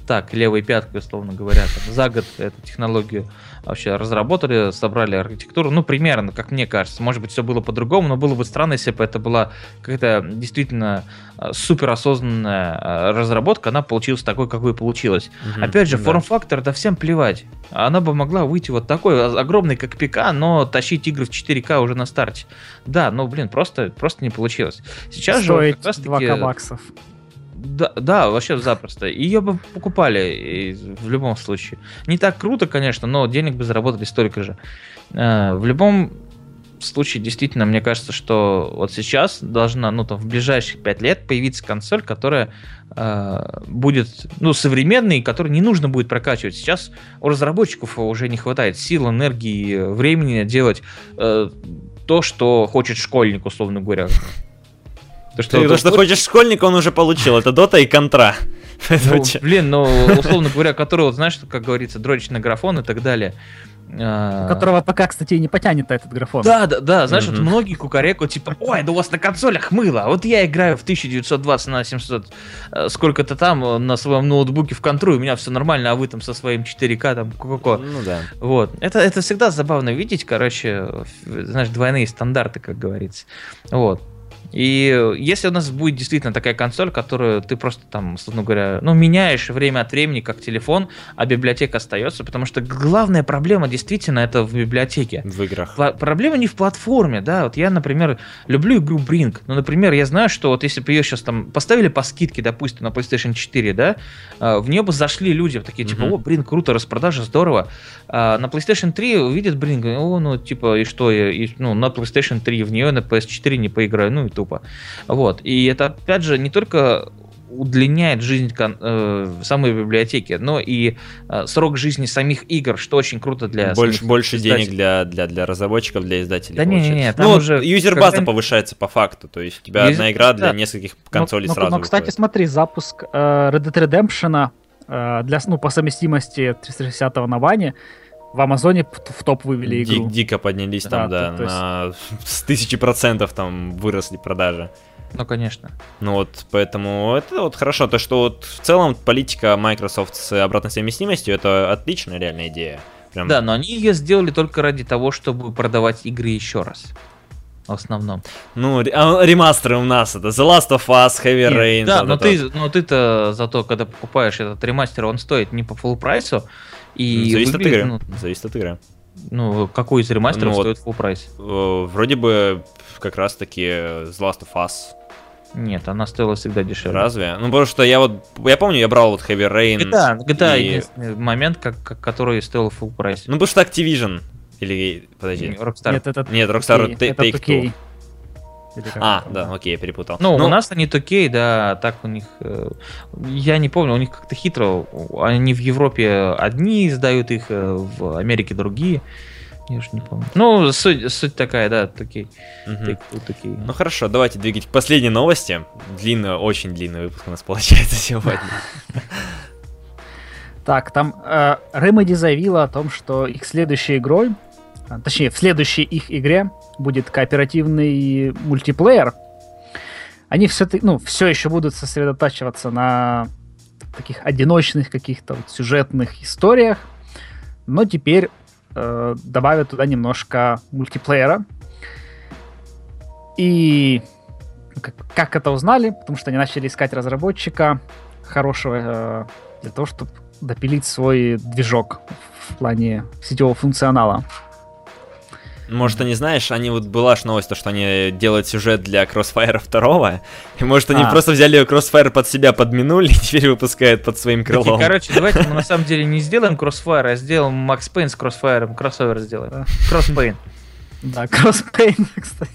так, левой пяткой, условно говоря, там, за год эту технологию вообще разработали, собрали архитектуру, ну, примерно, как мне кажется. Может быть, все было по-другому, но было бы странно, если бы это была какая-то действительно э, суперосознанная э, разработка, она получилась такой, какой получилась. Мгм, Опять же, да. форм-фактор, да всем плевать. Она бы могла выйти вот такой, о- огромный, как ПК, но тащить игры в 4К уже на старте. Да, ну, блин, просто, просто не получилось. Сейчас же Стоит как раз 2 баксов. Да, да, вообще запросто. Ее бы покупали в любом случае. Не так круто, конечно, но денег бы заработали столько же. Э, В любом случае, действительно, мне кажется, что вот сейчас должна, ну, там, в ближайших 5 лет появиться консоль, которая э, будет, ну, современной, которую не нужно будет прокачивать. Сейчас у разработчиков уже не хватает сил, энергии, времени делать э, то, что хочет школьник, условно говоря. То, Ты то, что хочешь школьника, он уже получил. Это Дота и Контра. Ну, блин, ну, условно говоря, который, вот, знаешь, как говорится, дрочить на графон и так далее. А, Которого пока, кстати, и не потянет этот графон. Да, да, да, знаешь, вот Мгм. многие кукарекают, типа, ой, да у вас на консолях мыло, а вот я играю в 1920 на 700, э, сколько-то там э, на своем ноутбуке в контру, у меня все нормально, а вы там со своим 4К, там, ко-ко-ко. Ну да. Вот. Это, это всегда забавно видеть, короче, знаешь, двойные стандарты, как говорится. Вот. И э, если у нас будет действительно такая консоль, которую ты просто там, условно говоря, ну, меняешь время от времени, как телефон, а библиотека остается, потому что главная проблема действительно это в библиотеке. В играх. Пла- Проблема не в платформе, да, вот я, например, люблю игру Brink, но, например, я знаю, что вот если бы ее сейчас там поставили по скидке, допустим, на PlayStation 4, да, а, в нее бы зашли люди такие, типа, Мгм. о, Brink, круто, распродажа, здорово, А на PlayStation 3 увидят Brink, говорят, о, ну, типа, и что, я, и, ну, на PlayStation 3, в нее на PS4 не поиграю, ну, и тупо. Вот, и это, опять же, не только удлиняет жизнь э, самой библиотеки, но и э, срок жизни самих игр, что очень круто для Больше, больше денег издателей. для, для, для разработчиков, для издателей. Да не-не-не, получается. там ну, уже юзер-база когда- повышается по факту. То есть у тебя Юзер- одна игра для да. нескольких Но- консолей но, сразу но, кстати, выходит. смотри, запуск э, Red Dead Redemption э, для, ну, по совместимости 360 на Ване в Амазоне в топ вывели игру. дико поднялись там, Да, да, то- то есть- на с тысячи процентов там выросли продажи. Ну, конечно. Ну вот, поэтому это вот хорошо, то что вот в целом политика Microsoft с обратной совместимостью это отличная реальная идея. Прям Да, но они ее сделали только ради того, чтобы продавать игры еще раз. В основном. Ну, а, ремастеры у нас это The Last of Us, Heavy Rain. да, но ты, но ты-то зато, когда покупаешь этот ремастер, он стоит не по full прайсу. И Зависит от выглядит, игры. ну, Зависит от игры. ну, какой из ремастеров Ну, стоит full прайс? Э, Вроде бы как раз таки The Last of Us. Нет, она стоила всегда дешевле. Разве? Ну, потому что я вот, я помню, я брал вот Heavy Rain. GTA, GTA и- единственный момент, как, как- который стоил full прайс. Ну, потому что Activision. Или, подожди. Rockstar. Нет, это Нет, Rockstar 2K, Та- это Take 2K. Two. А, это, да, окей, я перепутал. Ну, у нас они такие, да, так у них... э, Я не помню, у них как-то хитро. Они в Европе одни издают их, э, в Америке другие. Я уж не помню. Ну, суть, суть такая, да, такие. Мгм. такие. Ну хорошо, давайте двигать к последней новости. Длинный, очень длинный выпуск у нас получается сегодня. Так, там э, Remedy заявила о том, что их следующей игрой, точнее, в следующей их игре будет кооперативный мультиплеер. Они все, ну, все еще будут сосредотачиваться на таких одиночных каких-то вот сюжетных историях, но теперь э, добавят туда немножко мультиплеера. И как, как это узнали? Потому что они начали искать разработчика хорошего э, для того, чтобы допилить свой движок в плане сетевого функционала. Может, они, знаешь, они вот была ж новость, то, что они делают сюжет для Crossfire 2, и может, они А. просто взяли Crossfire под себя, подминули, и теперь выпускают под своим Такие, крылом. короче, давайте мы на самом деле не сделаем Crossfire, а сделаем Макс Пейн с Crossfire, кроссовер сделаем. Да. Crosspain. Да, Crosspain, кстати.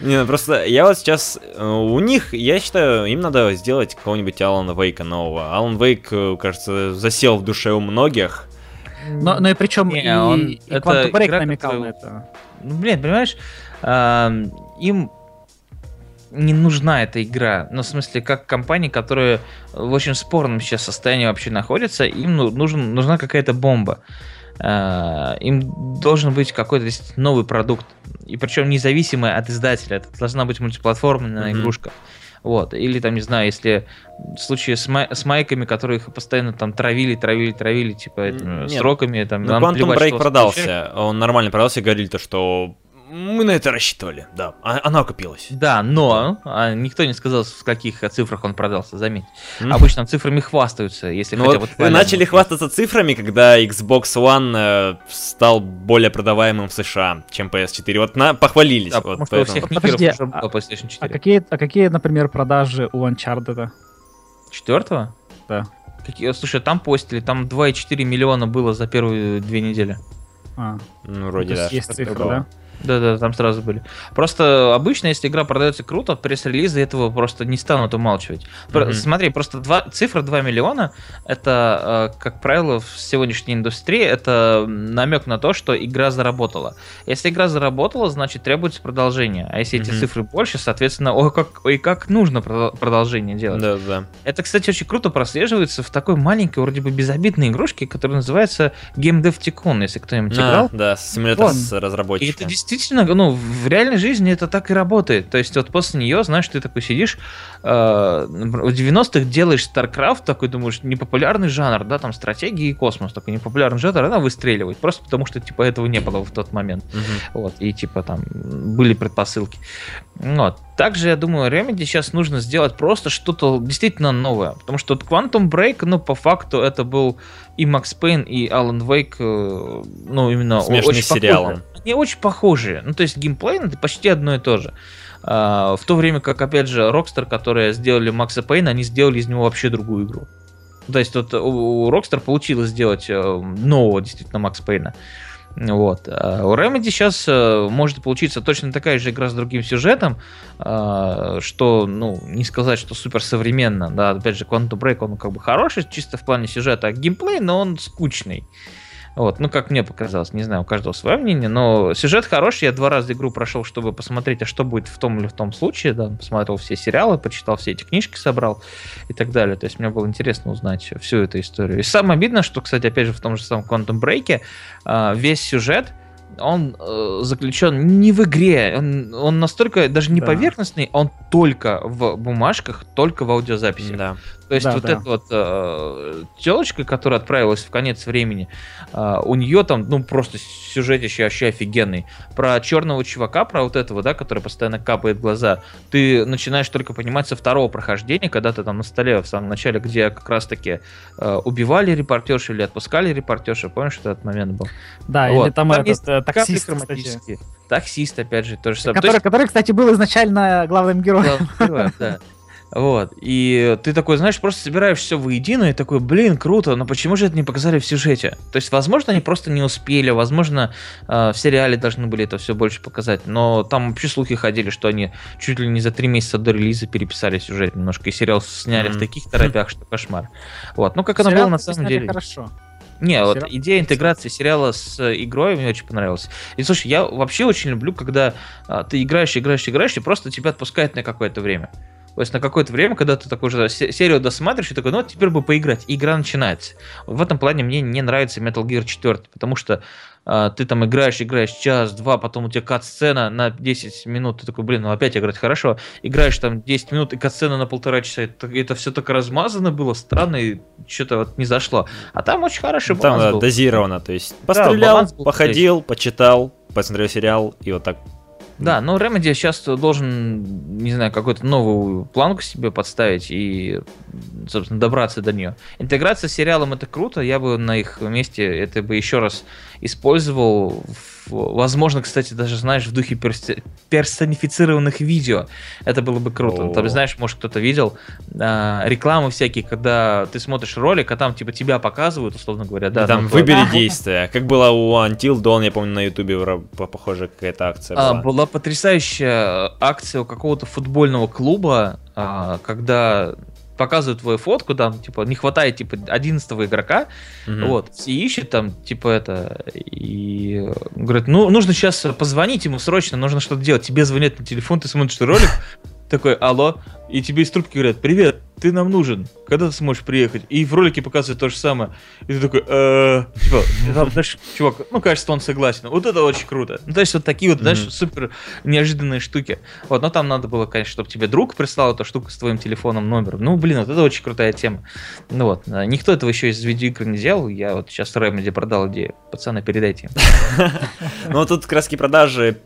Не, ну просто я вот сейчас... э, У них, я считаю, им надо сделать какого-нибудь Алана Вейка нового. Алан Вейк, э, кажется, засел в душе у многих. Но, но и причем Не, и, он- и это Quantum Break игра, намекал которая- на это. Ну, блин, понимаешь, ам, им не нужна эта игра. Ну, в смысле, как компания, которая в очень спорном сейчас состоянии вообще находится, им ну- нужен, нужна какая-то бомба. А, Им должен быть какой-то новый продукт. И причем независимый от издателя. Это должна быть мультиплатформенная Мгм. игрушка. Вот. Или там, не знаю, если в случае с, май- с майками, которые их постоянно там травили, травили, травили, типа этими Нет. сроками, там, Ну, Quantum плевать, Break продался. получается. Он нормально продался, и говорили то, что мы на это рассчитывали. Да, а- она окупилась. Да, но а, никто не сказал, в каких цифрах он продался, заметь. М. Обычно цифрами хвастаются, если Ну хотя вот начали хвастаться цифрами, когда Xbox One э, стал более продаваемым в США, чем PS4. Вот на, похвалились. Да, вот потому что у всех Подожди, уже а- было PlayStation 4. А какие, а какие, например, продажи у Uncharted? Четвертого? Да. Какие, слушай, там постили, там 2,4 миллиона было за первые две недели. А, Ну, то вроде да. есть такое. да? Да-да, там сразу были. Просто обычно, если игра продается круто, пресс-релизы этого просто не станут умалчивать. Про- Мгм. Смотри, просто два, цифра 2 миллиона, это, э, как правило, в сегодняшней индустрии, это намек на то, что игра заработала. Если игра заработала, значит требуется продолжение. А если эти Мгм. цифры больше, соответственно, ой, как, ой, как нужно продол- продолжение делать. Да, да. Это, кстати, очень круто прослеживается в такой маленькой, вроде бы безобидной игрушке, которая называется Game Dev Tycoon, если кто-нибудь А, играл. да, симулятор Вот. с И это разработчиком. Действительно, ну, в реальной жизни это так и работает. То есть вот после нее, знаешь, ты такой сидишь, э, в 90-х делаешь StarCraft, такой думаешь, непопулярный жанр, да, там стратегии и космос, такой непопулярный жанр, она выстреливает, просто потому что, типа, этого не было в тот момент. Мгм. Вот, и типа там были предпосылки. Вот. Также, я думаю, Remedy сейчас нужно сделать просто что-то действительно новое. Потому что вот Quantum Break, ну, по факту, это был и Max Payne, и Alan Wake, э, ну, именно Смешанный очень с сериалом. похожие. Они очень похожие. Ну, то есть геймплей это почти одно и то же. А, в то время как, опять же, Rockstar, которые сделали Макса Пейна, они сделали из него вообще другую игру. То есть вот у у Rockstar получилось сделать э, нового действительно Макс Пейна. Вот. А у Remedy сейчас э, может получиться точно такая же игра с другим сюжетом, а, что, ну, не сказать, что супер современно, да, опять же, Quantum Break, он как бы хороший, чисто в плане сюжета, а геймплей, но он скучный. Вот, ну, как мне показалось, не знаю, у каждого свое мнение, но сюжет хороший, я два раза игру прошел, чтобы посмотреть, а что будет в том или в том случае, да, посмотрел все сериалы, почитал все эти книжки, собрал и так далее, то есть мне было интересно узнать всю эту историю. И самое обидное, что, кстати, опять же, в том же самом Quantum Break а, весь сюжет, он э, заключен не в игре, он, он настолько даже не Да. поверхностный, он только в бумажках, только в аудиозаписи. Да. То есть Да, вот да. эта вот э, телочка, которая отправилась в конец времени, э, у нее там, ну, просто сюжетище вообще офигенный. Про черного чувака, про вот этого, да, который постоянно капает глаза, ты начинаешь только понимать со второго прохождения, когда ты там на столе в самом начале, где как раз-таки э, убивали репортерши или отпускали репортерши, помнишь, что этот момент был? Да, Вот. или там, Там этот есть Капли таксист, кстати. Таксист, опять же, то же самое. То который, есть- который, кстати, был изначально главным героем. главных героев, да. Вот. И ты такой, знаешь, просто собираешь все воедино и такой, блин, круто, но почему же это не показали в сюжете? То есть, возможно, они просто не успели, возможно, э, в сериале должны были это все больше показать, но там вообще слухи ходили, что они чуть ли не за три месяца до релиза переписали сюжет немножко, и сериал сняли в Мгм. таких торопях, что кошмар. Вот. Ну, как оно было на самом деле. Хорошо. Не, вот Сериал- идея интеграции сериала с э, игрой мне очень понравилась. И слушай, я вообще очень люблю, когда а, ты играешь, играешь, играешь, и просто тебя отпускает на какое-то время. То есть на какое-то время, когда ты такой же се- серию досматриваешь, и такой, ну вот теперь бы поиграть, и игра начинается. В этом плане мне не нравится Metal Gear 4, потому что ты там играешь, играешь час, два, потом у тебя кат-сцена на 10 минут, ты такой, блин, ну опять играть хорошо. Играешь там 10 минут, и кат-сцена на полтора часа, это, все так размазано было, странно, и что-то вот не зашло. А там очень хороший Там баланс да, был. дозировано, то есть пострелял, был походил, почитал, посмотрел сериал, и вот так. Да, но Remedy сейчас должен, не знаю, какую-то новую планку себе подставить и, собственно, добраться до нее. Интеграция с сериалом это круто, я бы на их месте это бы еще раз использовал. возможно, кстати, даже, знаешь, в духе перс- персонифицированных видео. Это было бы круто. Ну, Там, знаешь, может, кто-то видел а, рекламы всякие, когда ты смотришь ролик, а там, типа, тебя показывают, условно говоря. Да, И там ну, выбери действие. Как было у Until Dawn, я помню, на Ютубе похожая какая-то акция А, была. Была потрясающая акция у какого-то футбольного клуба, а, когда показывают твою фотку, там, типа, не хватает, типа, 11 игрока, Мгм. вот, и ищет там, типа, это, и говорит, ну, нужно сейчас позвонить ему срочно, нужно что-то делать, тебе звонят на телефон, ты смотришь ролик, такой, алло, и тебе из трубки говорят, привет, ты нам нужен, когда ты сможешь приехать? И в ролике показывают то же самое. И ты такой, «Э, типа, знаешь, чувак, ну, кажется, он согласен. Вот это очень круто. Ну, то есть вот такие вот, знаешь, супер неожиданные штуки. Вот, но там надо было, конечно, чтобы тебе друг прислал эту штуку с твоим телефоном, номером. Ну, блин, вот это очень крутая тема. Ну вот, а, никто этого еще из видеоигр не делал. Я вот сейчас Remedy продал идею. Пацаны, передайте. Ну, тут раз продажи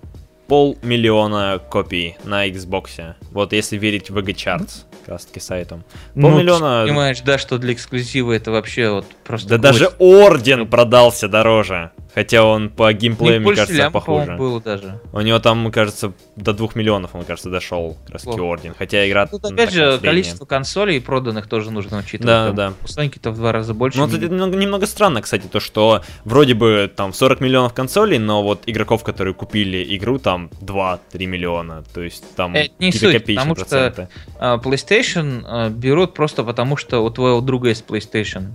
полмиллиона копий на Xbox. Вот если верить VG Charts, как раз таки сайтом. Ну, Полмиллиона- ты понимаешь, да, что для эксклюзива это вообще вот просто... Да гвоздь. даже Орден продался дороже. Хотя он по геймплею, мне кажется, лямов, похуже. было даже. У него там, кажется, до двух миллионов, он, кажется, дошел, Плохо. Орден. Хотя игра Тут опять же, количество консолей проданных тоже нужно учитывать. Да, Там да. У Соньки-то в два раза больше. Ну, не- это немного, странно, кстати, то, что вроде бы там 40 миллионов консолей, но вот игроков, которые купили игру, там 2-3 миллиона. То есть там Это не суть, потому что- проценты. А, PlayStation а, берут просто потому, что у твоего друга есть PlayStation.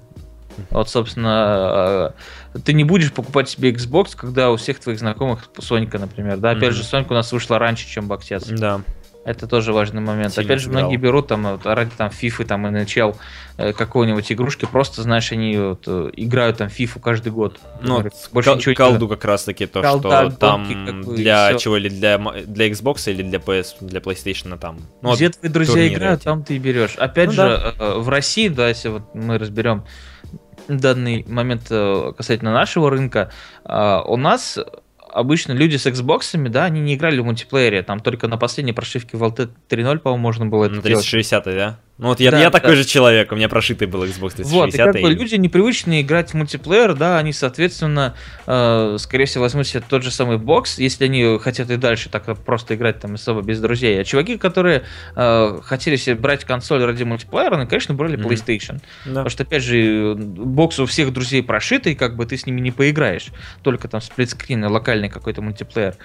Вот, собственно, а, ты не будешь покупать себе Xbox, когда у всех твоих знакомых Сонька, например. Да, опять Мгм. же, Сонька у нас вышла раньше, чем Боксец. Да. Это тоже важный момент. Сильно Опять же, сыграл. многие берут там вот, ради там FIFA, там NHL, э, какой-нибудь игрушки, просто, знаешь, они вот, э, играют там FIFA каждый год. Ну, Например, вот больше кол- ничего колду как раз таки то, Колда, что там и для чего или для, для Xbox или для PS, для PlayStation там. Ну, вот Где твои друзья играют, эти. там ты и берешь. Опять Ну же, э, в России, да, если вот мы разберем данный момент э, касательно нашего рынка, э, у нас обычно люди с Xbox, да, они не играли в мультиплеере, там только на последней прошивке LT 3.0, по-моему, можно было это на делать. 360, да? Ну вот я, Да, я такой да. же человек, у меня прошитый был Xbox 360. Вот, и как бы и- люди непривычные играть в мультиплеер, да, они, соответственно, э, скорее всего, возьмут себе тот же самый бокс, если они хотят и дальше так просто играть там особо без друзей. А чуваки, которые э, хотели себе брать консоль ради мультиплеера, они, конечно, брали Мгм. PlayStation. Да. Потому что, опять же, бокс у всех друзей прошитый, как бы ты с ними не поиграешь. Только там сплитскрин и локальный какой-то мультиплеер.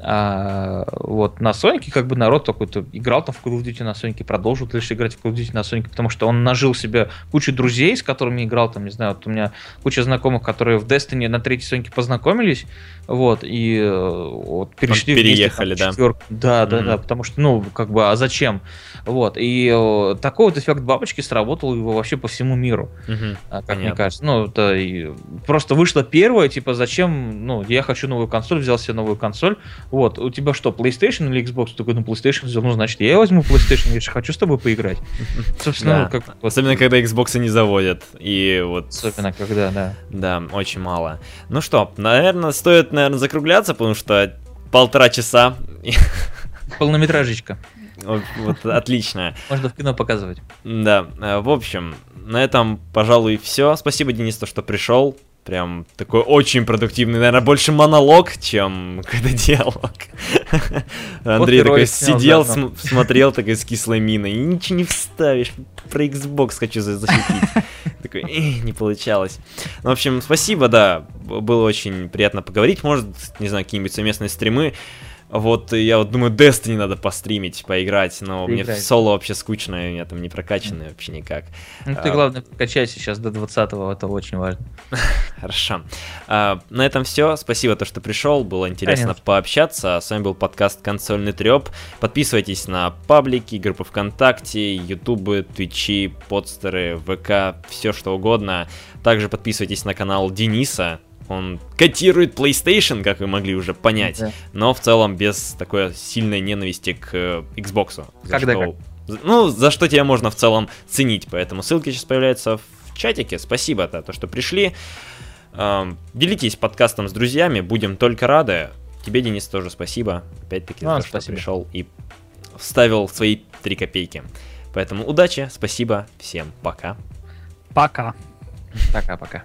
А, вот на Сонике как бы народ какой-то играл там в Call of Duty на Сонике, продолжил дальше играть в Call of Duty на Сонике, потому что он нажил себе кучу друзей, с которыми играл, там, не знаю, вот у меня куча знакомых, которые в Destiny на третьей Сонике познакомились, вот, и э, вот перешли вместе, переехали, там, да. в четвёрку. Да, да, Мгм. да, потому что, ну, как бы, а зачем? Вот, и э, такой вот эффект бабочки сработал его вообще по всему миру, а, как мне Понятно. кажется. Ну, это и просто вышло первое, типа, зачем, ну, я хочу новую консоль, взял себе новую консоль, вот, у тебя что, PlayStation или Xbox? Ты такой, ну, PlayStation взял, ну, значит, я возьму PlayStation, я же хочу с тобой поиграть. Собственно, Да. ну, как Особенно, когда Xbox не заводят. И вот... особенно, когда, да. Да, очень мало. Ну что, наверное, стоит, наверное, закругляться, потому что полтора часа. Полнометражечка. Вот, вот отлично. Можно в кино показывать. Да, э, в общем, на этом, пожалуй, все. Спасибо, Денис, то, что пришел. Прям такой очень продуктивный, наверное, больше монолог, чем какой-то диалог. Андрей такой сидел, см- смотрел такой с кислой миной, ничего не вставишь, про Xbox хочу за- защитить. Такой, «Эх, не получалось. Ну, в общем, спасибо, да, было очень приятно поговорить, может, не знаю, какие-нибудь совместные стримы. Вот я вот думаю, Destiny надо постримить, поиграть, но мне в соло вообще скучно, у меня там не прокачанный вообще никак. Ну, ты, А. главное, качайся сейчас до 20-го, это очень важно. Хорошо. А, на этом все. Спасибо, то, что пришел. Было интересно Конечно. пообщаться. С вами был подкаст Консольный треп. Подписывайтесь на паблики, группы ВКонтакте, Ютубы, Твичи, подстеры, ВК, все что угодно. Также подписывайтесь на канал Дениса. Он котирует PlayStation, как вы могли уже понять, Да. но в целом без такой сильной ненависти к э, Xbox. за Когда что- за- Ну, за что тебя можно в целом ценить. Поэтому ссылки сейчас появляются в чатике. Спасибо за то, что пришли. Эм, Делитесь подкастом с друзьями, будем только рады. Тебе, Денис, тоже спасибо. Опять-таки, за Вам то, что пришел и вставил свои три копейки. Поэтому удачи, спасибо, всем пока. Пока. Пока-пока.